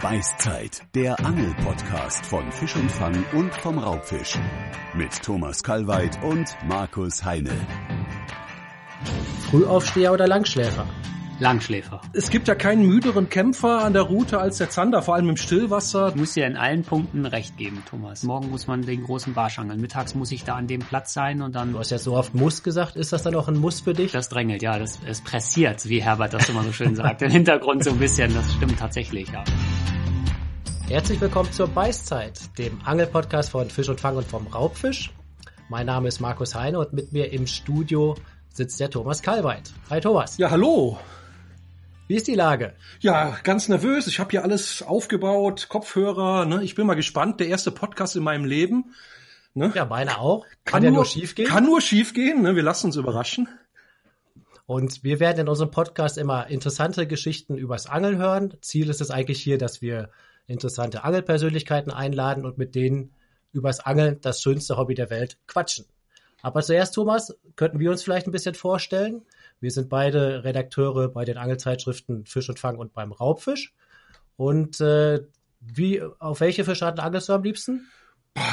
Beißzeit, der Angel-Podcast von Fisch und Fang und vom Raubfisch. Mit Thomas Kalweit und Markus Heine. Frühaufsteher oder Langschläfer? Langschläfer. Es gibt ja keinen müderen Kämpfer an der Route als der Zander, vor allem im Stillwasser. Ich muss dir in allen Punkten recht geben, Thomas. Morgen muss man den großen Barsch angeln. Mittags muss ich da an dem Platz sein und dann. Du hast ja so oft Muss gesagt. Ist das dann auch ein Muss für dich? Das drängelt, ja. Das, es pressiert, wie Herbert das immer so schön sagt. Im Hintergrund so ein bisschen. Das stimmt tatsächlich, ja. Herzlich willkommen zur Beißzeit, dem Angelpodcast von Fisch und Fang und vom Raubfisch. Mein Name ist Markus Heine und mit mir im Studio sitzt der Thomas Kalweit. Hi Thomas. Ja, hallo. Wie ist die Lage? Ja, ganz nervös. Ich habe hier alles aufgebaut, Kopfhörer. Ne? Ich bin mal gespannt. Der erste Podcast in meinem Leben. Ne? Ja, meine auch. Kann, kann ja nur, schief gehen. Kann nur schief gehen. Ne? Wir lassen uns überraschen. Und wir werden in unserem Podcast immer interessante Geschichten übers Angeln hören. Ziel ist es eigentlich hier, dass wir interessante Angelpersönlichkeiten einladen und mit denen übers Angeln, das schönste Hobby der Welt, quatschen. Aber zuerst, Thomas, könnten wir uns vielleicht ein bisschen vorstellen. Wir sind beide Redakteure bei den Angelzeitschriften Fisch und Fang und beim Raubfisch. Und äh, wie, auf welche Fischarten angelst du am liebsten?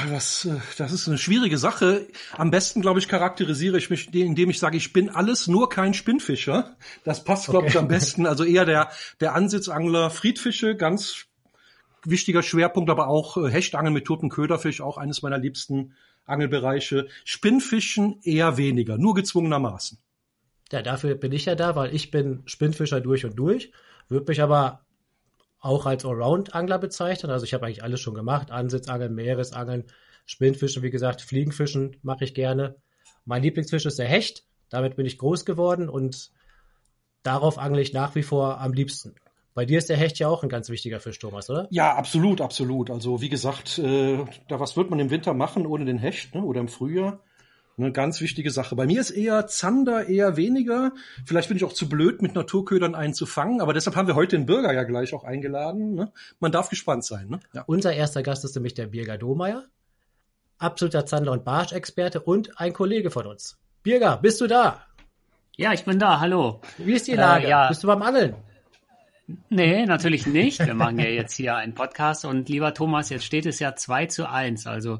Das, äh, das ist eine schwierige Sache. Am besten, glaube ich, charakterisiere ich mich, indem ich sage, ich bin alles, nur kein Spinnfischer. Das passt, glaube okay. ich, am besten. Also eher der, der Ansitzangler Friedfische, ganz wichtiger Schwerpunkt, aber auch äh, Hechtangeln mit toten Köderfisch, auch eines meiner liebsten Angelbereiche. Spinnfischen eher weniger, nur gezwungenermaßen. Ja, dafür bin ich ja da, weil ich bin Spinnfischer durch und durch, würde mich aber auch als Allround-Angler bezeichnen. Also ich habe eigentlich alles schon gemacht. Ansitzangeln, Meeresangeln, Spinnfischen, wie gesagt, Fliegenfischen mache ich gerne. Mein Lieblingsfisch ist der Hecht. Damit bin ich groß geworden und darauf angle ich nach wie vor am liebsten. Bei dir ist der Hecht ja auch ein ganz wichtiger Fisch, Thomas, oder? Ja, absolut, absolut. Also wie gesagt, äh, da was wird man im Winter machen ohne den Hecht ne? oder im Frühjahr? Eine ganz wichtige Sache. Bei mir ist eher Zander eher weniger. Vielleicht bin ich auch zu blöd, mit Naturködern einzufangen, aber deshalb haben wir heute den Bürger ja gleich auch eingeladen. Ne? Man darf gespannt sein. Ne? Ja. Unser erster Gast ist nämlich der Birger Domeyer, absoluter Zander- und Barsch-Experte und ein Kollege von uns. Birger, bist du da? Ja, ich bin da. Hallo. Wie ist die Lage? Äh, ja. Bist du beim Angeln? Nee, natürlich nicht. Wir machen ja jetzt hier einen Podcast und lieber Thomas, jetzt steht es ja 2 zu 1. Also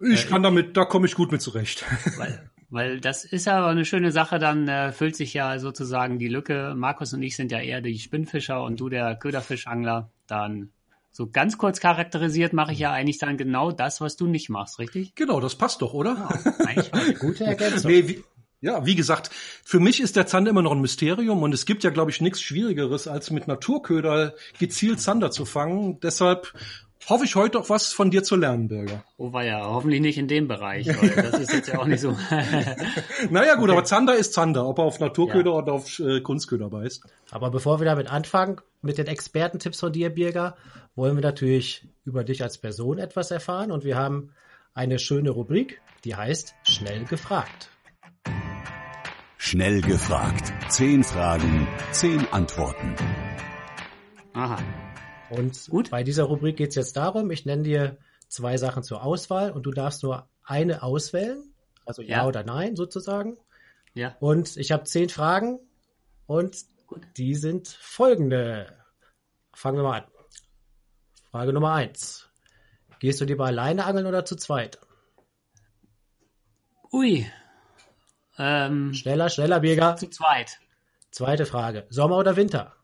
ich äh, kann damit, da komme ich gut mit zurecht. Weil, weil das ist ja eine schöne Sache, dann äh, füllt sich ja sozusagen die Lücke. Markus und ich sind ja eher die Spinnfischer und du der Köderfischangler. Dann so ganz kurz charakterisiert mache ich ja eigentlich dann genau das, was du nicht machst, richtig? Genau, das passt doch, oder? Ja, eigentlich eine gute Ergänzung. nee, ja, wie gesagt, für mich ist der Zander immer noch ein Mysterium und es gibt ja, glaube ich, nichts Schwierigeres, als mit Naturköder gezielt Zander zu fangen. Deshalb hoffe ich heute auch was von dir zu lernen, Bürger. Oh war ja, hoffentlich nicht in dem Bereich, weil das ist jetzt ja auch nicht so. naja gut, okay. aber Zander ist Zander, ob er auf Naturköder ja. oder auf äh, Kunstköder beißt. Aber bevor wir damit anfangen, mit den Expertentipps von dir, Birger, wollen wir natürlich über dich als Person etwas erfahren und wir haben eine schöne Rubrik, die heißt Schnell gefragt. Schnell gefragt. Zehn Fragen, zehn Antworten. Aha. Und Gut. bei dieser Rubrik geht es jetzt darum, ich nenne dir zwei Sachen zur Auswahl und du darfst nur eine auswählen, also ja, ja oder nein sozusagen. Ja. Und ich habe zehn Fragen und Gut. die sind folgende. Fangen wir mal an. Frage Nummer eins. Gehst du lieber alleine angeln oder zu zweit? Ui. Ähm, schneller, schneller, Birger. Zu zweit. Zweite Frage. Sommer oder Winter?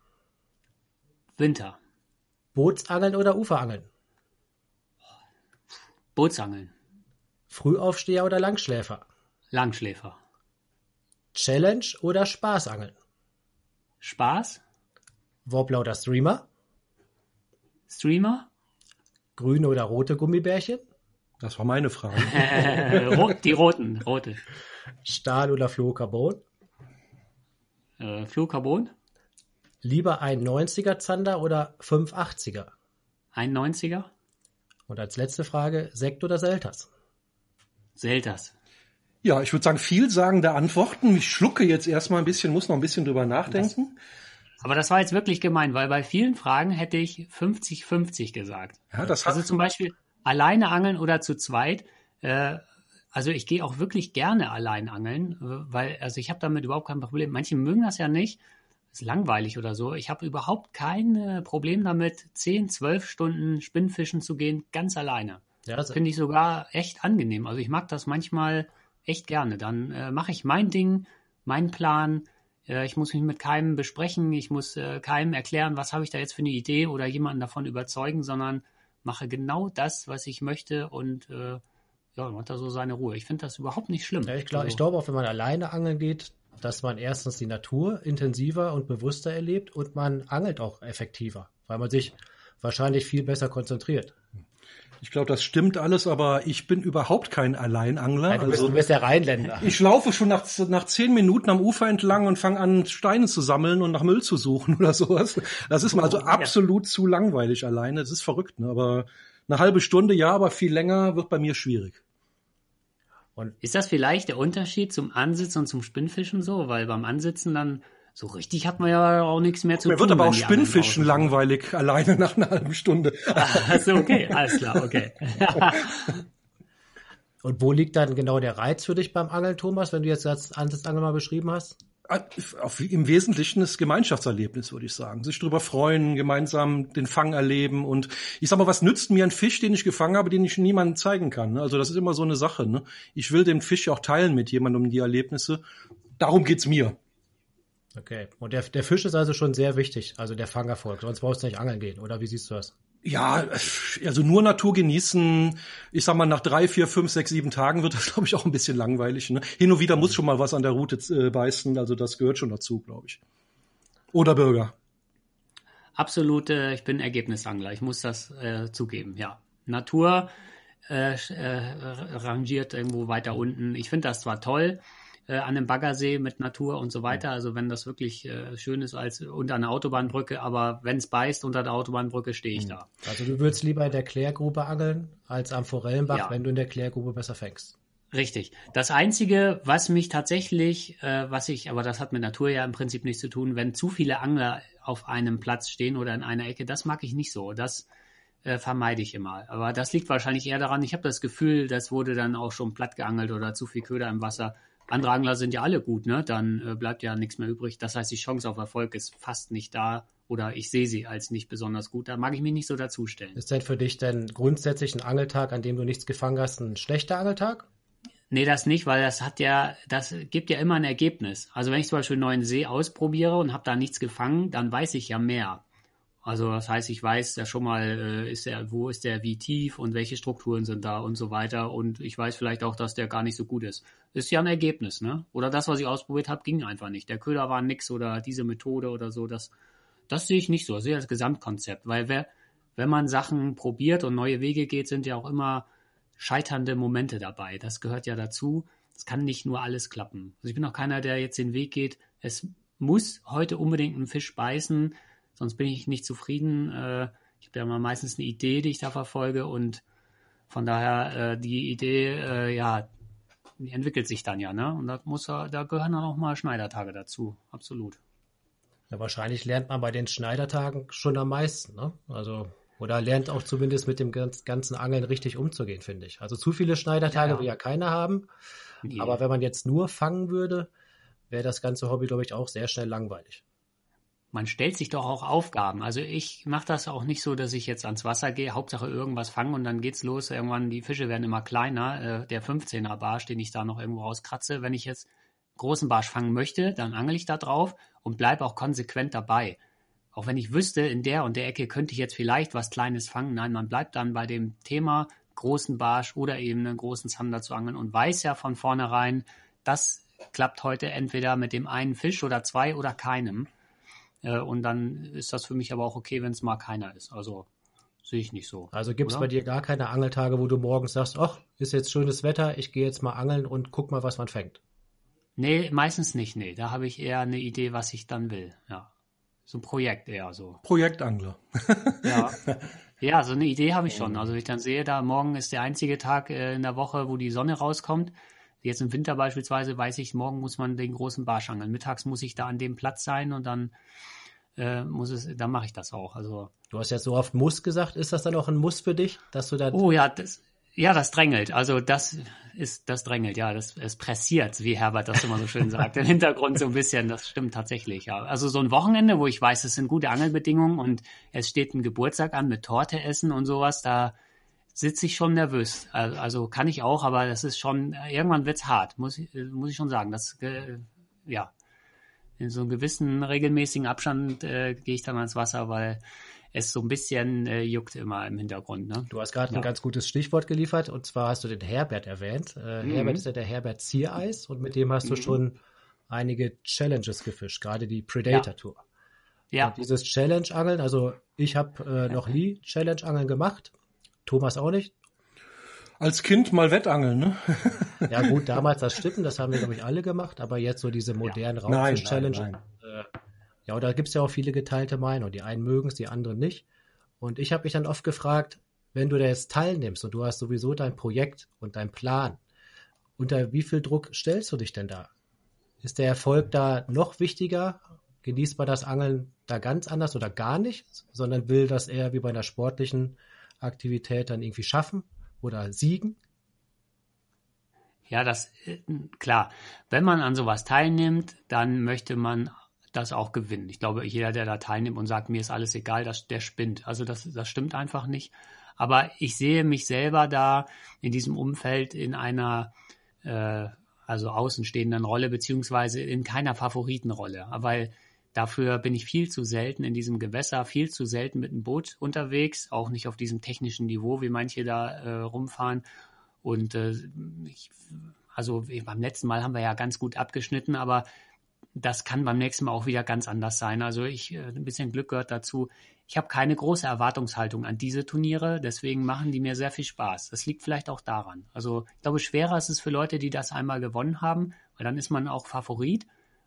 Winter. Bootsangeln oder Uferangeln? Bootsangeln. Frühaufsteher oder Langschläfer? Langschläfer. Challenge oder Spaßangeln? Spaß. Wobbler oder Streamer? Streamer. Grüne oder rote Gummibärchen? Das war meine Frage. die roten, rote. Stahl oder Fluorocarbon? Äh, Fluorocarbon. Lieber ein 90er Zander oder 580er? Ein 90er. Und als letzte Frage, Sekt oder Selters? Selters. Ja, ich würde sagen, vielsagende Antworten. Ich schlucke jetzt erstmal ein bisschen, muss noch ein bisschen drüber nachdenken. Das, aber das war jetzt wirklich gemein, weil bei vielen Fragen hätte ich 50-50 gesagt. Ja, das also zum Beispiel alleine angeln oder zu zweit. Äh, also ich gehe auch wirklich gerne allein angeln, weil also ich habe damit überhaupt kein Problem. Manche mögen das ja nicht ist langweilig oder so. Ich habe überhaupt kein äh, Problem damit, 10, 12 Stunden Spinnfischen zu gehen, ganz alleine. Ja, das finde ich sogar echt angenehm. Also ich mag das manchmal echt gerne. Dann äh, mache ich mein Ding, meinen Plan. Äh, ich muss mich mit keinem besprechen. Ich muss äh, keinem erklären, was habe ich da jetzt für eine Idee oder jemanden davon überzeugen, sondern mache genau das, was ich möchte und äh, ja, man hat da so seine Ruhe. Ich finde das überhaupt nicht schlimm. Ja, ich glaube also, glaub auch, wenn man alleine angeln geht, dass man erstens die Natur intensiver und bewusster erlebt und man angelt auch effektiver, weil man sich wahrscheinlich viel besser konzentriert. Ich glaube, das stimmt alles, aber ich bin überhaupt kein Alleinangler. Nein, du, bist, also, du bist der Rheinländer. Ich laufe schon nach, nach zehn Minuten am Ufer entlang und fange an, Steine zu sammeln und nach Müll zu suchen oder sowas. Das ist mir also oh, absolut ja. zu langweilig alleine. Das ist verrückt, ne? aber eine halbe Stunde ja, aber viel länger wird bei mir schwierig. Und ist das vielleicht der Unterschied zum Ansitzen und zum Spinnfischen so? Weil beim Ansitzen dann so richtig hat man ja auch nichts mehr zu Mir tun. Mir wird aber auch Spinnfischen langweilig alleine nach einer halben Stunde. Also okay, alles klar, okay. und wo liegt dann genau der Reiz für dich beim Angeln, Thomas, wenn du jetzt das Ansitzangeln mal beschrieben hast? Ah, auf, Im Wesentlichen das Gemeinschaftserlebnis, würde ich sagen. Sich darüber freuen, gemeinsam den Fang erleben und ich sag mal, was nützt mir ein Fisch, den ich gefangen habe, den ich niemandem zeigen kann? Ne? Also das ist immer so eine Sache. Ne? Ich will den Fisch ja auch teilen mit jemandem die Erlebnisse. Darum geht's mir. Okay. Und der, der Fisch ist also schon sehr wichtig, also der Fangerfolg. Sonst brauchst du nicht angeln gehen, oder wie siehst du das? Ja, also nur Natur genießen. Ich sag mal, nach drei, vier, fünf, sechs, sieben Tagen wird das, glaube ich, auch ein bisschen langweilig. Ne? Hin und wieder muss schon mal was an der Route äh, beißen. Also das gehört schon dazu, glaube ich. Oder Bürger. Absolut, äh, ich bin Ergebnisangler. Ich muss das äh, zugeben, ja. Natur äh, äh, rangiert irgendwo weiter unten. Ich finde das zwar toll, äh, an einem Baggersee mit Natur und so weiter. Also wenn das wirklich äh, schön ist als unter einer Autobahnbrücke, aber wenn es beißt unter der Autobahnbrücke, stehe ich mhm. da. Also du würdest lieber in der Klärgrube angeln als am Forellenbach, ja. wenn du in der Klärgrube besser fängst. Richtig. Das Einzige, was mich tatsächlich, äh, was ich, aber das hat mit Natur ja im Prinzip nichts zu tun, wenn zu viele Angler auf einem Platz stehen oder in einer Ecke, das mag ich nicht so. Das äh, vermeide ich immer. Aber das liegt wahrscheinlich eher daran, ich habe das Gefühl, das wurde dann auch schon platt geangelt oder zu viel Köder im Wasser andere Angler sind ja alle gut, ne? Dann äh, bleibt ja nichts mehr übrig. Das heißt, die Chance auf Erfolg ist fast nicht da oder ich sehe sie als nicht besonders gut. Da mag ich mich nicht so dazustellen. Ist denn für dich denn grundsätzlich ein Angeltag, an dem du nichts gefangen hast, ein schlechter Angeltag? Nee, das nicht, weil das hat ja, das gibt ja immer ein Ergebnis. Also wenn ich zum Beispiel einen neuen See ausprobiere und habe da nichts gefangen, dann weiß ich ja mehr. Also das heißt, ich weiß ja schon mal, äh, ist der, wo ist der wie tief und welche Strukturen sind da und so weiter. Und ich weiß vielleicht auch, dass der gar nicht so gut ist. Ist ja ein Ergebnis, ne? Oder das, was ich ausprobiert habe, ging einfach nicht. Der Köder war nix oder diese Methode oder so. Das, das sehe ich nicht so. Das sehe ich als Gesamtkonzept. Weil wer, wenn man Sachen probiert und neue Wege geht, sind ja auch immer scheiternde Momente dabei. Das gehört ja dazu. Es kann nicht nur alles klappen. Also ich bin auch keiner, der jetzt den Weg geht. Es muss heute unbedingt ein Fisch beißen sonst bin ich nicht zufrieden. Äh, ich habe ja mal meistens eine Idee, die ich da verfolge und von daher äh, die Idee, äh, ja, die entwickelt sich dann ja, ne? Und da muss da gehören dann auch mal Schneidertage dazu, absolut. Ja, wahrscheinlich lernt man bei den Schneidertagen schon am meisten, ne? Also oder lernt auch zumindest mit dem ganzen Angeln richtig umzugehen, finde ich. Also zu viele Schneidertage ja. will ja keiner haben. Nee. Aber wenn man jetzt nur fangen würde, wäre das ganze Hobby, glaube ich, auch sehr schnell langweilig man stellt sich doch auch Aufgaben. Also ich mache das auch nicht so, dass ich jetzt ans Wasser gehe, Hauptsache irgendwas fangen und dann geht's los. Irgendwann, die Fische werden immer kleiner. Äh, der 15er Barsch, den ich da noch irgendwo rauskratze, wenn ich jetzt großen Barsch fangen möchte, dann angel ich da drauf und bleibe auch konsequent dabei. Auch wenn ich wüsste, in der und der Ecke könnte ich jetzt vielleicht was Kleines fangen. Nein, man bleibt dann bei dem Thema großen Barsch oder eben einen großen Zander zu angeln und weiß ja von vornherein, das klappt heute entweder mit dem einen Fisch oder zwei oder keinem. Äh, und dann ist das für mich aber auch okay, wenn es mal keiner ist. Also sehe ich nicht so. Also gibt es bei dir gar keine Angeltage, wo du morgens sagst, ach, ist jetzt schönes Wetter, ich gehe jetzt mal angeln und guck mal, was man fängt. Nee, meistens nicht, nee. Da habe ich eher eine Idee, was ich dann will. Ja. So ein Projekt eher so. Projektangler. ja. Ja, so eine Idee habe ich schon. Also wenn ich dann sehe, da morgen ist der einzige Tag äh, in der Woche, wo die Sonne rauskommt. Jetzt im Winter beispielsweise weiß ich, morgen muss man den großen Barsch angeln. Mittags muss ich da an dem Platz sein und dann äh, muss es, dann mache ich das auch. Also du hast ja so oft muss gesagt, ist das dann auch ein Muss für dich, dass du dann? Oh ja, das Ja, das drängelt. Also das ist, das drängelt, ja, das, es pressiert, wie Herbert das immer so schön sagt. Im Hintergrund so ein bisschen, das stimmt tatsächlich, ja. Also so ein Wochenende, wo ich weiß, es sind gute Angelbedingungen und es steht ein Geburtstag an mit Torte essen und sowas, da sitze ich schon nervös. Also kann ich auch, aber das ist schon, irgendwann wird's hart, muss ich, muss ich schon sagen. Das, äh, ja, in so einem gewissen regelmäßigen Abstand äh, gehe ich dann ans Wasser, weil es so ein bisschen äh, juckt immer im Hintergrund. Ne? Du hast gerade ja. ein ganz gutes Stichwort geliefert und zwar hast du den Herbert erwähnt. Äh, mhm. Herbert ist ja der Herbert Ziereis und mit dem hast du mhm. schon einige Challenges gefischt, gerade die Predator Tour. Ja. Und dieses Challenge-Angeln, also ich habe äh, noch nie Challenge-Angeln gemacht, Thomas auch nicht. Als Kind mal Wettangeln, ne? ja gut, damals das Stimmen, das haben wir glaube ich alle gemacht, aber jetzt so diese modernen ja. Raubfisch-Challenge, äh, ja, und da gibt es ja auch viele geteilte Meinungen. Die einen mögen es, die anderen nicht. Und ich habe mich dann oft gefragt, wenn du da jetzt teilnimmst und du hast sowieso dein Projekt und dein Plan, unter wie viel Druck stellst du dich denn da? Ist der Erfolg da noch wichtiger? Genießt man das Angeln da ganz anders oder gar nicht, sondern will das eher wie bei einer sportlichen Aktivität dann irgendwie schaffen oder siegen? Ja, das äh, klar. Wenn man an sowas teilnimmt, dann möchte man das auch gewinnen. Ich glaube, jeder, der da teilnimmt und sagt, mir ist alles egal, das, der spinnt. Also das, das stimmt einfach nicht. Aber ich sehe mich selber da in diesem Umfeld in einer äh, also außenstehenden Rolle, beziehungsweise in keiner Favoritenrolle. Weil dafür bin ich viel zu selten in diesem Gewässer, viel zu selten mit einem Boot unterwegs, auch nicht auf diesem technischen Niveau, wie manche da äh, rumfahren. Und äh, ich, also beim letzten Mal haben wir ja ganz gut abgeschnitten, aber das kann beim nächsten Mal auch wieder ganz anders sein. Also ich, äh, ein bisschen Glück gehört dazu. Ich habe keine große Erwartungshaltung an diese Turniere, deswegen machen die mir sehr viel Spaß. Das liegt vielleicht auch daran. Also ich glaube, schwerer ist es für Leute, die das einmal gewonnen haben, weil dann ist man auch Favorit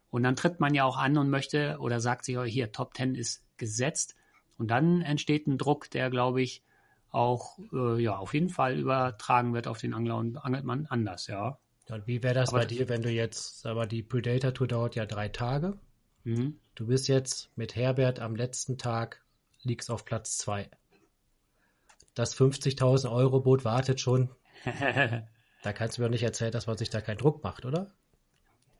und dann tritt man ja auch an und möchte oder sagt sich, oh, hier, Top Ten ist gesetzt und dann entsteht ein Druck, der, glaube ich, auch äh, ja auf jeden Fall übertragen wird auf den Angler und angelt man anders, ja. Und wie wäre das aber bei dir, wenn du jetzt, aber die Predator Tour dauert ja drei Tage. Mhm. Du bist jetzt mit Herbert am letzten Tag, liegst auf Platz zwei. Das 50.000 Euro Boot wartet schon. da kannst du mir nicht erzählen, dass man sich da keinen Druck macht, oder?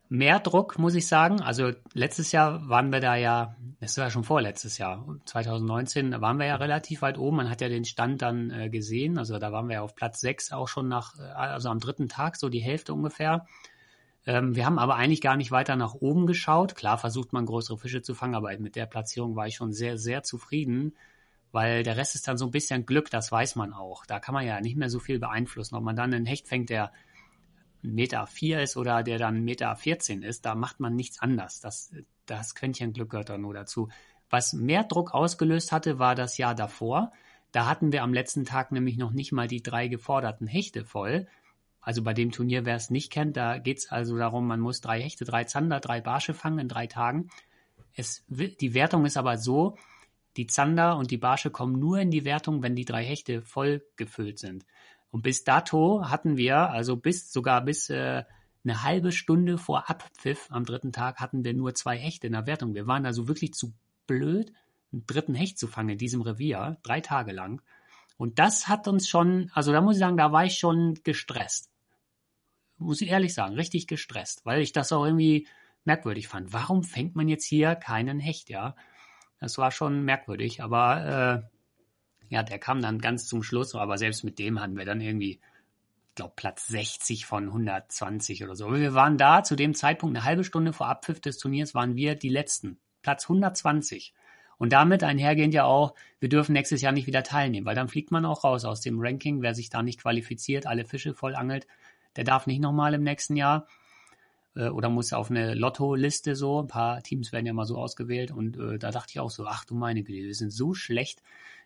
Mehr Druck, muss ich sagen. Also letztes Jahr waren wir da ja, das war ja schon vorletztes Jahr, 2019, waren wir ja relativ weit oben. Man hat ja den Stand dann äh, gesehen. Also da waren wir ja auf Platz 6 auch schon nach, äh, also am dritten Tag, so die Hälfte ungefähr. Ähm, wir haben aber eigentlich gar nicht weiter nach oben geschaut. Klar versucht man größere Fische zu fangen, aber mit der Platzierung war ich schon sehr, sehr zufrieden. Weil der Rest ist dann so ein bisschen Glück, das weiß man auch. Da kann man ja nicht mehr so viel beeinflussen. Ob man dann einen Hecht fängt, der Meter vier ist oder der dann Meter 14 ist, da macht man nichts anders. Das, das Quäntchen Glück gehört da nur dazu. Was mehr Druck ausgelöst hatte, war das Jahr davor. Da hatten wir am letzten Tag nämlich noch nicht mal die drei geforderten Hechte voll. Also bei dem Turnier, wer es nicht kennt, da geht es also darum, man muss drei Hechte, drei Zander, drei Barsche fangen in drei Tagen. Es, die Wertung ist aber so, die Zander und die Barsche kommen nur in die Wertung, wenn die drei Hechte voll gefüllt sind. Und bis dato hatten wir, also bis sogar bis äh, eine halbe Stunde vor Abpfiff am dritten Tag hatten wir nur zwei Hechte in der Wertung. Wir waren also wirklich zu blöd, einen dritten Hecht zu fangen in diesem Revier, drei Tage lang. Und das hat uns schon, also da muss ich sagen, da war ich schon gestresst. Muss ich ehrlich sagen, richtig gestresst, weil ich das auch irgendwie merkwürdig fand. Warum fängt man jetzt hier keinen Hecht, ja? Das war schon merkwürdig, aber äh, ja, der kam dann ganz zum Schluss, aber selbst mit dem hatten wir dann irgendwie, ich glaube, Platz 60 von 120 oder so. Wir waren da zu dem Zeitpunkt, eine halbe Stunde vor Abpfiff des Turniers, waren wir die Letzten. Platz 120. Und damit einhergehend ja auch, wir dürfen nächstes Jahr nicht wieder teilnehmen, weil dann fliegt man auch raus aus dem Ranking. Wer sich da nicht qualifiziert, alle Fische voll angelt, der darf nicht nochmal im nächsten Jahr äh, oder muss auf eine Lotto-Liste so. Ein paar Teams werden ja mal so ausgewählt und äh, da dachte ich auch so, ach du meine Güte, wir sind so schlecht,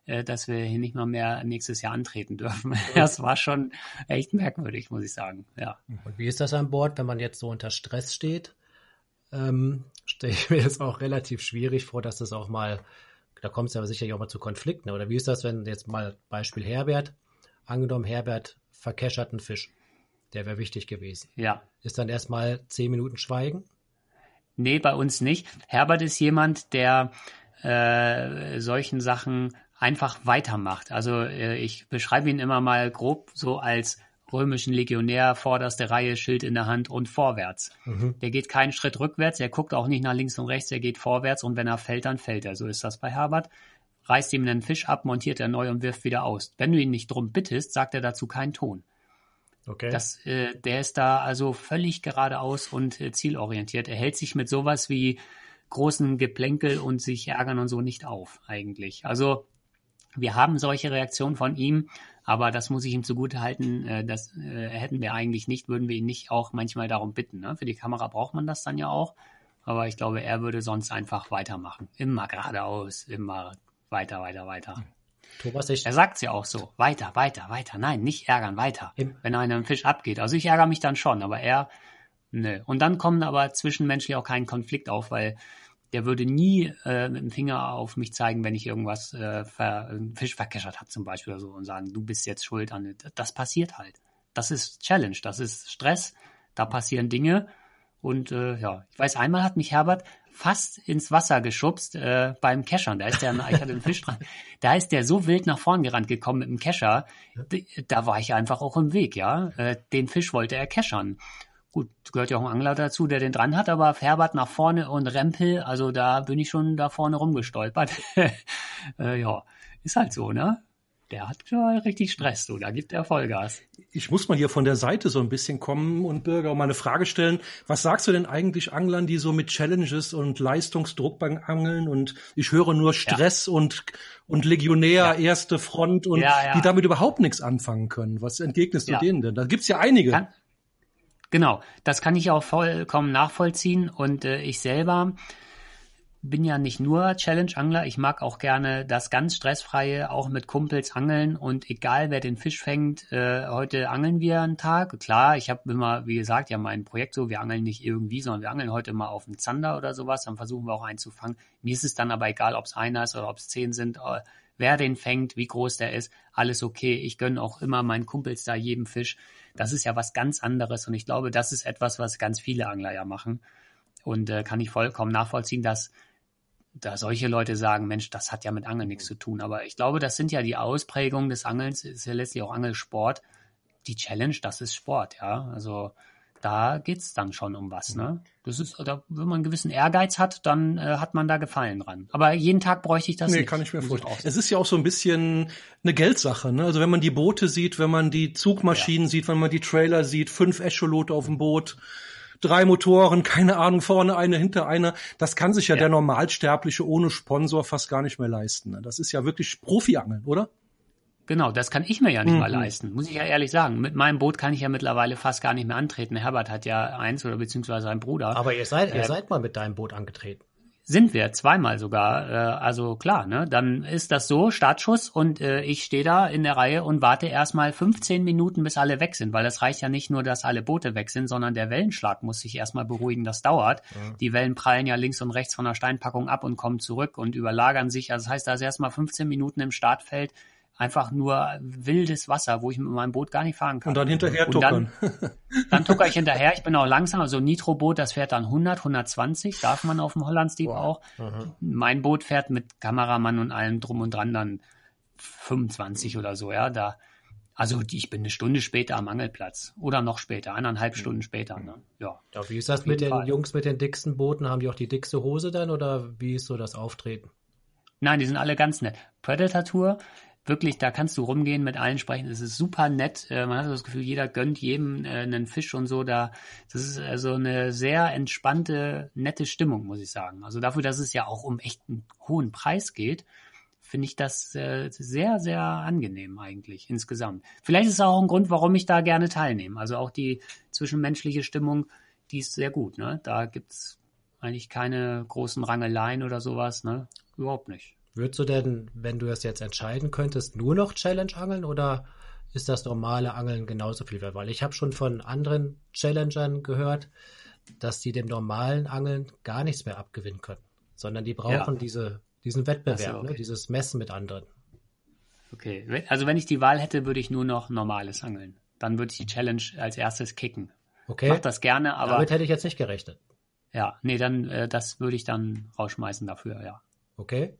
äh, dass wir hier nicht mal mehr nächstes Jahr antreten dürfen. das war schon echt merkwürdig, muss ich sagen. Ja. Und wie ist das an Bord, wenn man jetzt so unter Stress steht? Ähm, stelle ich mir das auch relativ schwierig vor, dass das auch mal, da kommt es ja sicherlich auch mal zu Konflikten. Oder wie ist das, wenn jetzt mal Beispiel Herbert, angenommen Herbert verkeschert einen Fisch, der wäre wichtig gewesen. Ja. Ist dann erstmal zehn Minuten Schweigen? Nee, bei uns nicht. Herbert ist jemand, der äh, solchen Sachen einfach weitermacht. Also äh, ich beschreibe ihn immer mal grob so als römischen Legionär, vorderste Reihe, Schild in der Hand und vorwärts. Mhm. Der geht keinen Schritt rückwärts, er guckt auch nicht nach links und rechts, er geht vorwärts und wenn er fällt, dann fällt er. So ist das bei Herbert. Reißt ihm einen Fisch ab, montiert er neu und wirft wieder aus. Wenn du ihn nicht drum bittest, sagt er dazu keinen Ton. Okay. Das, äh, der ist da also völlig geradeaus und äh, zielorientiert. Er hält sich mit sowas wie großen Geplänkel und sich ärgern und so nicht auf, eigentlich. Also wir haben solche Reaktionen von ihm, aber das muss ich ihm zugute halten, äh, das äh, hätten wir eigentlich nicht, würden wir ihn nicht auch manchmal darum bitten. Ne? Für die Kamera braucht man das dann ja auch, aber ich glaube, er würde sonst einfach weitermachen. Immer geradeaus, immer weiter, weiter, weiter. Thomas, ich er sagt ja auch so, weiter, weiter, weiter. Nein, nicht ärgern, weiter. Wenn einem Fisch abgeht. Also ich ärgere mich dann schon, aber er, nö. Und dann kommt aber zwischenmenschlich auch kein Konflikt auf, weil der würde nie äh, mit dem Finger auf mich zeigen, wenn ich irgendwas äh, ver, einen Fisch verkeschert habe zum Beispiel oder so und sagen, du bist jetzt schuld an. Das passiert halt. Das ist Challenge, das ist Stress, da passieren Dinge. Und äh, ja, ich weiß, einmal hat mich Herbert fast ins Wasser geschubst äh, beim Keschern. Da ist der, ich hatte einen Fisch dran, da ist der so wild nach vorn gerannt gekommen mit dem Kescher. Da war ich einfach auch im Weg, ja. Äh, den Fisch wollte er keschern. Gut, gehört ja auch ein Angler dazu, der den dran hat, aber Herbert nach vorne und Rempel, also da bin ich schon da vorne rumgestolpert. äh, ja, ist halt so, ne? Der hat schon richtig Stress, so, da gibt er Vollgas. Ich muss mal hier von der Seite so ein bisschen kommen und Bürger mal eine Frage stellen. Was sagst du denn eigentlich Anglern, die so mit Challenges und Leistungsdruck beim Angeln und ich höre nur Stress ja. und, und Legionär, ja. erste Front und ja, die damit überhaupt nichts anfangen können? Was entgegnest du denen denn? Da gibt's ja einige. Kann, Genau, das kann ich auch vollkommen nachvollziehen und äh, ich selber bin ja nicht nur Challenge-Angler, ich mag auch gerne das ganz stressfreie, auch mit Kumpels angeln und egal wer den Fisch fängt, äh, heute angeln wir einen Tag. Klar, ich habe immer, wie gesagt, ja mein Projekt so, wir angeln nicht irgendwie, sondern wir angeln heute mal auf einen Zander oder sowas, dann versuchen wir auch einzufangen. Mir ist es dann aber egal, ob es einer ist oder ob es zehn sind, äh, wer den fängt, wie groß der ist, alles okay. Ich gönne auch immer meinen Kumpels da jedem Fisch. Das ist ja was ganz anderes und ich glaube, das ist etwas, was ganz viele Angler ja machen. Und äh, kann ich vollkommen nachvollziehen, dass da solche Leute sagen, Mensch, das hat ja mit Angeln nichts zu tun. Aber ich glaube, das sind ja die Ausprägungen des Angelns, ist ja letztlich auch Angelsport. Die Challenge, das ist Sport, ja. Also da geht's dann schon um was, ne? Das ist, da, wenn man einen gewissen Ehrgeiz hat, dann äh, hat man da Gefallen dran. Aber jeden Tag bräuchte ich das nee, nicht. kann ich mir vorstellen. Es ist ja auch so ein bisschen eine Geldsache, ne? Also wenn man die Boote sieht, wenn man die Zugmaschinen ja. sieht, wenn man die Trailer sieht, fünf Echolote auf dem Boot, drei Motoren, keine Ahnung, vorne eine, hinter einer, das kann sich ja, ja. der Normalsterbliche ohne Sponsor fast gar nicht mehr leisten. Ne? Das ist ja wirklich Profi-Angeln, oder? Genau, das kann ich mir ja nicht mhm. mal leisten, muss ich ja ehrlich sagen. Mit meinem Boot kann ich ja mittlerweile fast gar nicht mehr antreten. Herbert hat ja eins oder beziehungsweise ein Bruder. Aber ihr seid, äh, ihr seid mal mit deinem Boot angetreten. Sind wir, zweimal sogar. Äh, also klar, ne? Dann ist das so, Startschuss und äh, ich stehe da in der Reihe und warte erstmal 15 Minuten, bis alle weg sind, weil das reicht ja nicht nur, dass alle Boote weg sind, sondern der Wellenschlag muss sich erstmal beruhigen, das dauert. Ja. Die Wellen prallen ja links und rechts von der Steinpackung ab und kommen zurück und überlagern sich. Also das heißt, da ist erstmal 15 Minuten im Startfeld einfach nur wildes Wasser, wo ich mit meinem Boot gar nicht fahren kann. Und dann hinterher tuckern. Dann, dann tucker ich hinterher. Ich bin auch langsam. Also Nitro-Boot, das fährt dann 100, 120. Darf man auf dem Hollandstief wow. auch. Mhm. Mein Boot fährt mit Kameramann und allem drum und dran dann 25 oder so. Ja, da. Also ich bin eine Stunde später am Angelplatz oder noch später, eineinhalb Stunden später. Ne? Ja. ja. Wie ist das mit den Fall. Jungs mit den dicksten Booten? Haben die auch die dickste Hose dann oder wie ist so das Auftreten? Nein, die sind alle ganz nett. Predator Tour wirklich, da kannst du rumgehen, mit allen sprechen. Es ist super nett. Äh, man hat das Gefühl, jeder gönnt jedem äh, einen Fisch und so. Da, das ist also eine sehr entspannte, nette Stimmung, muss ich sagen. Also dafür, dass es ja auch um echt einen hohen Preis geht, finde ich das äh, sehr, sehr angenehm eigentlich insgesamt. Vielleicht ist es auch ein Grund, warum ich da gerne teilnehme. Also auch die zwischenmenschliche Stimmung, die ist sehr gut. Ne? Da gibt's eigentlich keine großen Rangeleien oder sowas. Ne? Überhaupt nicht. Würdest du denn, wenn du das jetzt entscheiden könntest, nur noch Challenge angeln oder ist das normale Angeln genauso viel wert? Weil ich habe schon von anderen Challengern gehört, dass die dem normalen Angeln gar nichts mehr abgewinnen können, sondern die brauchen ja. diese, diesen Wettbewerb, so, ne, okay. ne, dieses Messen mit anderen. Okay, also wenn ich die Wahl hätte, würde ich nur noch normales Angeln. Dann würde ich die Challenge als erstes kicken. Okay. Ich mach das gerne, aber. Damit hätte ich jetzt nicht gerechnet. Ja, nee, dann, äh, das würde ich dann rausschmeißen dafür, ja. Okay.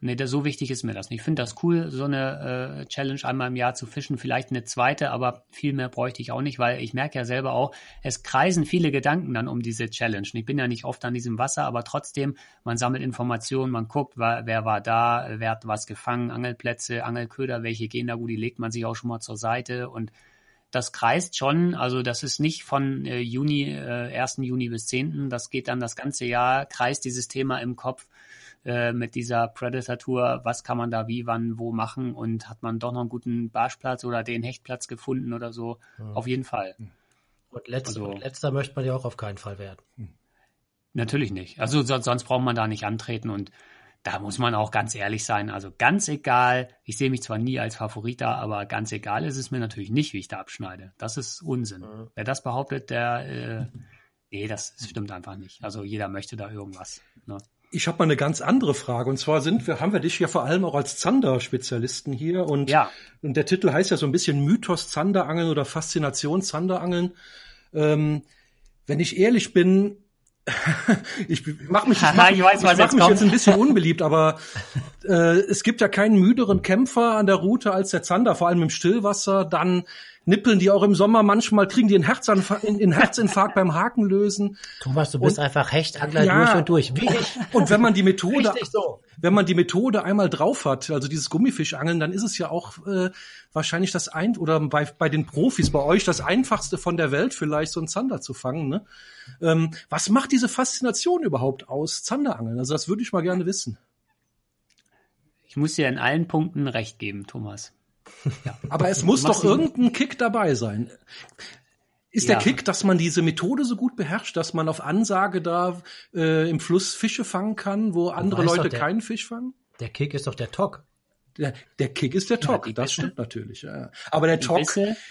Nee, das, so wichtig ist mir das nicht. Ich finde das cool, so eine äh, Challenge einmal im Jahr zu fischen, vielleicht eine zweite, aber viel mehr bräuchte ich auch nicht, weil ich merke ja selber auch, es kreisen viele Gedanken dann um diese Challenge. Ich bin ja nicht oft an diesem Wasser, aber trotzdem, man sammelt Informationen, man guckt, wer, wer war da, wer hat was gefangen, Angelplätze, Angelköder, welche gehen da gut, die legt man sich auch schon mal zur Seite und das kreist schon, also das ist nicht von äh, Juni, äh, 1. Juni bis 10., das geht dann das ganze Jahr, kreist dieses Thema im Kopf äh, mit dieser Predator-Tour, was kann man da wie, wann, wo machen und hat man doch noch einen guten Barschplatz oder den Hechtplatz gefunden oder so. Ja. Auf jeden Fall. Und letzter, also, und letzter möchte man ja auch auf keinen Fall werden. Natürlich nicht. Also so, sonst braucht man da nicht antreten und da muss man auch ganz ehrlich sein. Also ganz egal, ich sehe mich zwar nie als Favorit da, aber ganz egal ist es mir natürlich nicht, wie ich da abschneide. Das ist Unsinn. Mhm. Wer das behauptet, der, äh, nee, das stimmt einfach nicht. Also jeder möchte da irgendwas. Ne? Ich habe mal eine ganz andere Frage. Und zwar sind wir, haben wir dich ja vor allem auch als Zander-Spezialisten hier. Und, ja. und der Titel heißt ja so ein bisschen Mythos Zanderangeln oder Faszination Zanderangeln. Ähm, wenn ich ehrlich bin, ich mache mich, ich mach, ich weiß, ich mach mich jetzt ein bisschen unbeliebt, aber äh, es gibt ja keinen müderen Kämpfer an der Route als der Zander, vor allem im Stillwasser. Dann nippeln die auch im Sommer manchmal, kriegen die einen, Herzanfall, einen Herzinfarkt beim Hakenlösen. Thomas, du bist und, einfach Hechtangler ja, durch und durch. Wie ich. Und wenn man die Methode, so. wenn man die Methode einmal drauf hat, also dieses Gummifischangeln, dann ist es ja auch äh, wahrscheinlich das ein oder bei, bei den Profis, bei euch das einfachste von der Welt vielleicht so einen Zander zu fangen. Ne? Ähm, was macht diese Faszination überhaupt aus Zanderangeln? Also das würde ich mal gerne wissen. Ich muss dir in allen Punkten recht geben, Thomas. Ja. Aber es muss doch irgendein Kick dabei sein. Ist ja. der Kick, dass man diese Methode so gut beherrscht, dass man auf Ansage da äh, im Fluss Fische fangen kann, wo andere Leute der, keinen Fisch fangen? Der Kick ist doch der Tock. Der, der Kick ist der Tock, ja, das stimmt natürlich. Ja. Aber der Tock,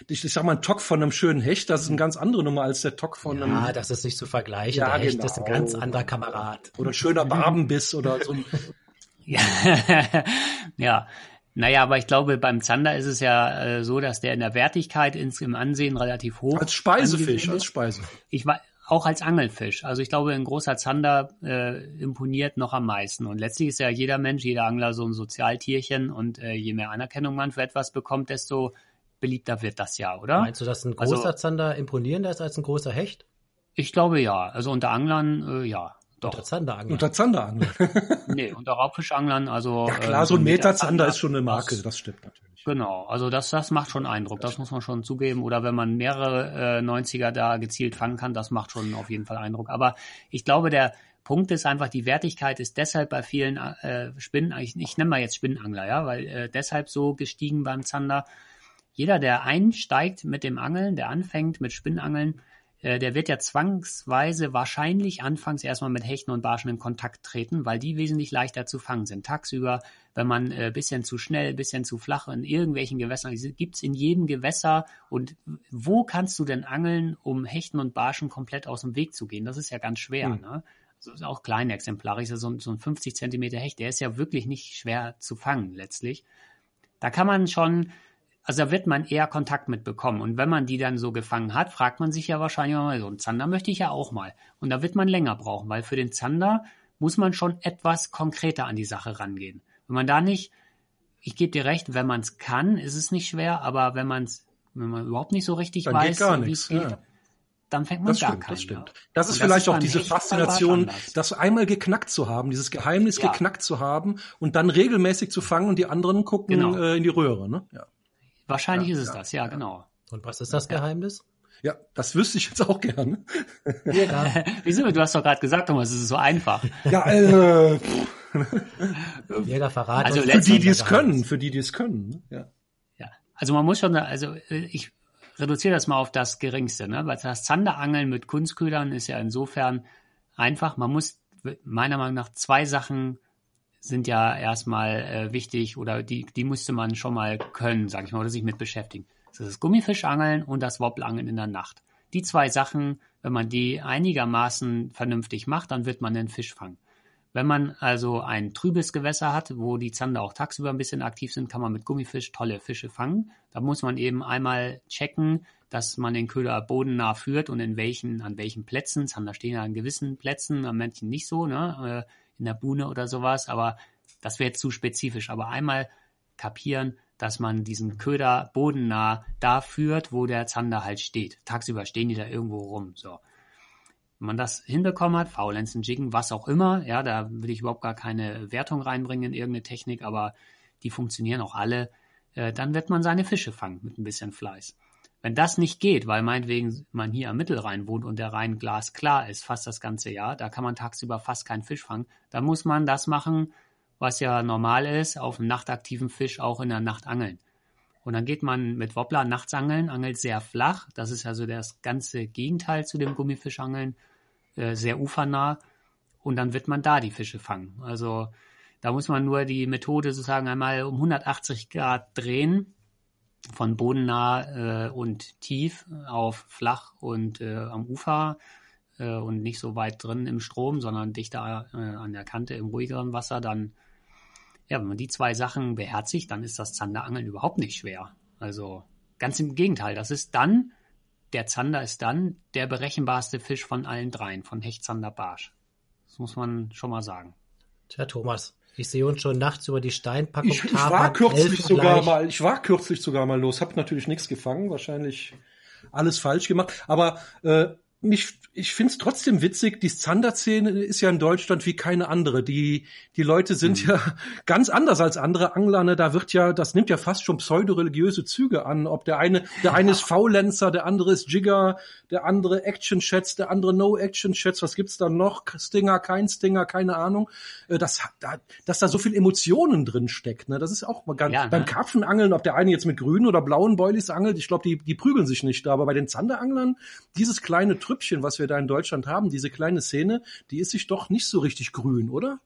ich, ich sag mal, ein Tock von einem schönen Hecht, das ist eine ganz andere Nummer als der Tock von ja, einem. Ja, das ist nicht zu vergleichen. Ja, der Hecht genau. ist ein ganz anderer Kamerad. Oder schöner Barbenbiss oder so ein. ja. Ja. Naja, aber ich glaube, beim Zander ist es ja äh, so, dass der in der Wertigkeit ins, im Ansehen relativ hoch Als Speisefisch, als Speise. Ich war auch als Angelfisch. Also ich glaube, ein großer Zander äh, imponiert noch am meisten. Und letztlich ist ja jeder Mensch, jeder Angler so ein Sozialtierchen. Und äh, je mehr Anerkennung man für etwas bekommt, desto beliebter wird das ja, oder? Meinst du, dass ein großer also, Zander imponierender ist als ein großer Hecht? Ich glaube ja. Also unter Anglern, äh, ja. Doch. Unter Zanderanglern. Unter Zanderanglern. nee, unter Raubfischanglern, also. Ja klar, äh, so ein Meter Zander ist schon eine Marke, das stimmt natürlich. Genau, also das, das macht schon Eindruck, das muss man schon zugeben. Oder wenn man mehrere äh, 90er da gezielt fangen kann, das macht schon auf jeden Fall Eindruck. Aber ich glaube, der Punkt ist einfach, die Wertigkeit ist deshalb bei vielen äh, Spinnen, ich, ich nenne mal jetzt Spinnenangler, ja, weil äh, deshalb so gestiegen beim Zander. Jeder, der einsteigt mit dem Angeln, der anfängt mit Spinnenangeln, der wird ja zwangsweise wahrscheinlich anfangs erstmal mit Hechten und Barschen in Kontakt treten, weil die wesentlich leichter zu fangen sind. Tagsüber, wenn man äh, bisschen zu schnell, bisschen zu flach in irgendwelchen Gewässern, gibt's in jedem Gewässer und wo kannst du denn angeln, um Hechten und Barschen komplett aus dem Weg zu gehen? Das ist ja ganz schwer, mhm. ne? Also ist auch klein exemplarisch, so, so ein 50 Zentimeter Hecht, der ist ja wirklich nicht schwer zu fangen letztlich. Da kann man schon also da wird man eher Kontakt mitbekommen. Und wenn man die dann so gefangen hat, fragt man sich ja wahrscheinlich mal, so ein Zander möchte ich ja auch mal. Und da wird man länger brauchen, weil für den Zander muss man schon etwas konkreter an die Sache rangehen. Wenn man da nicht, ich gebe dir recht, wenn man es kann, ist es nicht schwer, aber wenn man es, wenn man überhaupt nicht so richtig dann weiß, wie es geht, ja. dann fängt man das gar stimmt. Das stimmt. Das ist vielleicht das ist auch diese Faszination, das einmal geknackt zu haben, dieses Geheimnis ja. geknackt zu haben und dann regelmäßig zu fangen und die anderen gucken genau. äh, in die Röhre. Ne? Ja. Wahrscheinlich ja, ist es ja, das, ja, genau. Und was ist das Geheimnis? Ja, das wüsste ich jetzt auch gerne. Wieso? Du hast doch gerade gesagt, Thomas, es ist so einfach. Ja, äh, Jeder verraten. Also für die, die es können, für die, die es können. Ja. ja. Also man muss schon, also äh, ich reduziere das mal auf das Geringste, ne? Weil das Zanderangeln mit Kunstködern ist ja insofern einfach. Man muss meiner Meinung nach zwei Sachen sind ja erstmal äh, wichtig oder die, die musste man schon mal können, sag ich mal, oder sich mit beschäftigen. Das ist das Gummifischangeln und das Wobblangeln in der Nacht. Die zwei Sachen, wenn man die einigermaßen vernünftig macht, dann wird man den Fisch fangen. Wenn man also ein trübes Gewässer hat, wo die Zander auch tagsüber ein bisschen aktiv sind, kann man mit Gummifisch tolle Fische fangen. Da muss man eben einmal checken, dass man den Köder bodennah führt und in welchen, an welchen Plätzen. Zander stehen ja an gewissen Plätzen, an manchen nicht so, ne? In der Buhne oder sowas, aber Das wäre zu spezifisch, aber einmal kapieren, dass man diesen Köder bodennah da führt, wo der Zander halt steht. Tagsüber stehen die da irgendwo rum. So. Wenn man das hinbekommen hat, Faulenzen, Jiggen, was auch immer, ja, da will ich überhaupt gar keine Wertung reinbringen in irgendeine Technik, aber die funktionieren auch alle, äh, dann wird man seine Fische fangen mit ein bisschen Fleiß. Wenn das nicht geht, weil meinetwegen man hier am Mittelrhein wohnt und der Rhein glasklar ist, fast das ganze Jahr, da kann man tagsüber fast keinen Fisch fangen, dann muss man das machen, was ja normal ist, auf einem nachtaktiven Fisch auch in der Nacht angeln. Und dann geht man mit Wobbler nachts angeln, angelt sehr flach. Das ist also das ganze Gegenteil zu dem Gummifischangeln, äh, sehr ufernah. Und dann wird man da die Fische fangen. Also da muss man nur die Methode sozusagen einmal um 180 Grad drehen, von bodennah äh, und tief auf flach und äh, am Ufer äh, und nicht so weit drin im Strom, sondern dichter äh, an der Kante im ruhigeren Wasser, dann ja, wenn man die zwei Sachen beherzigt, dann ist das Zanderangeln überhaupt nicht schwer. Also ganz im Gegenteil, das ist dann, der Zander ist dann der berechenbarste Fisch von allen dreien, von Hecht, Zander, Barsch. Das muss man schon mal sagen. Tja, Thomas, ich sehe uns schon nachts über die Steinpackung. Ich, ich war kürzlich sogar mal, ich war kürzlich sogar mal los, habe natürlich nichts gefangen, wahrscheinlich alles falsch gemacht, aber äh, mich, ich finde es trotzdem witzig, die Zander-Szene ist ja in Deutschland wie keine andere. Die, die Leute sind mhm. ja ganz anders als andere Angler. Ne? Da wird ja, das nimmt ja fast schon pseudoreligiöse Züge an. Ob der eine, der eine ist Faulenzer, der andere ist Jigger, der andere Action-Chats, der andere No-Action-Chats. Was gibt's da noch? Stinger, kein Stinger, keine Ahnung. Äh, das, da, dass da so viel Emotionen drin steckt. Ne? Das ist auch mal ganz, ja, beim ne? Karpfenangeln, ob der eine jetzt mit grünen oder blauen Boilies angelt, ich glaube, die, die prügeln sich nicht da. Aber bei den Zanderanglern, dieses kleine Trüppchen was wir da in Deutschland haben, diese kleine Szene, die ist sich doch nicht so richtig grün, oder?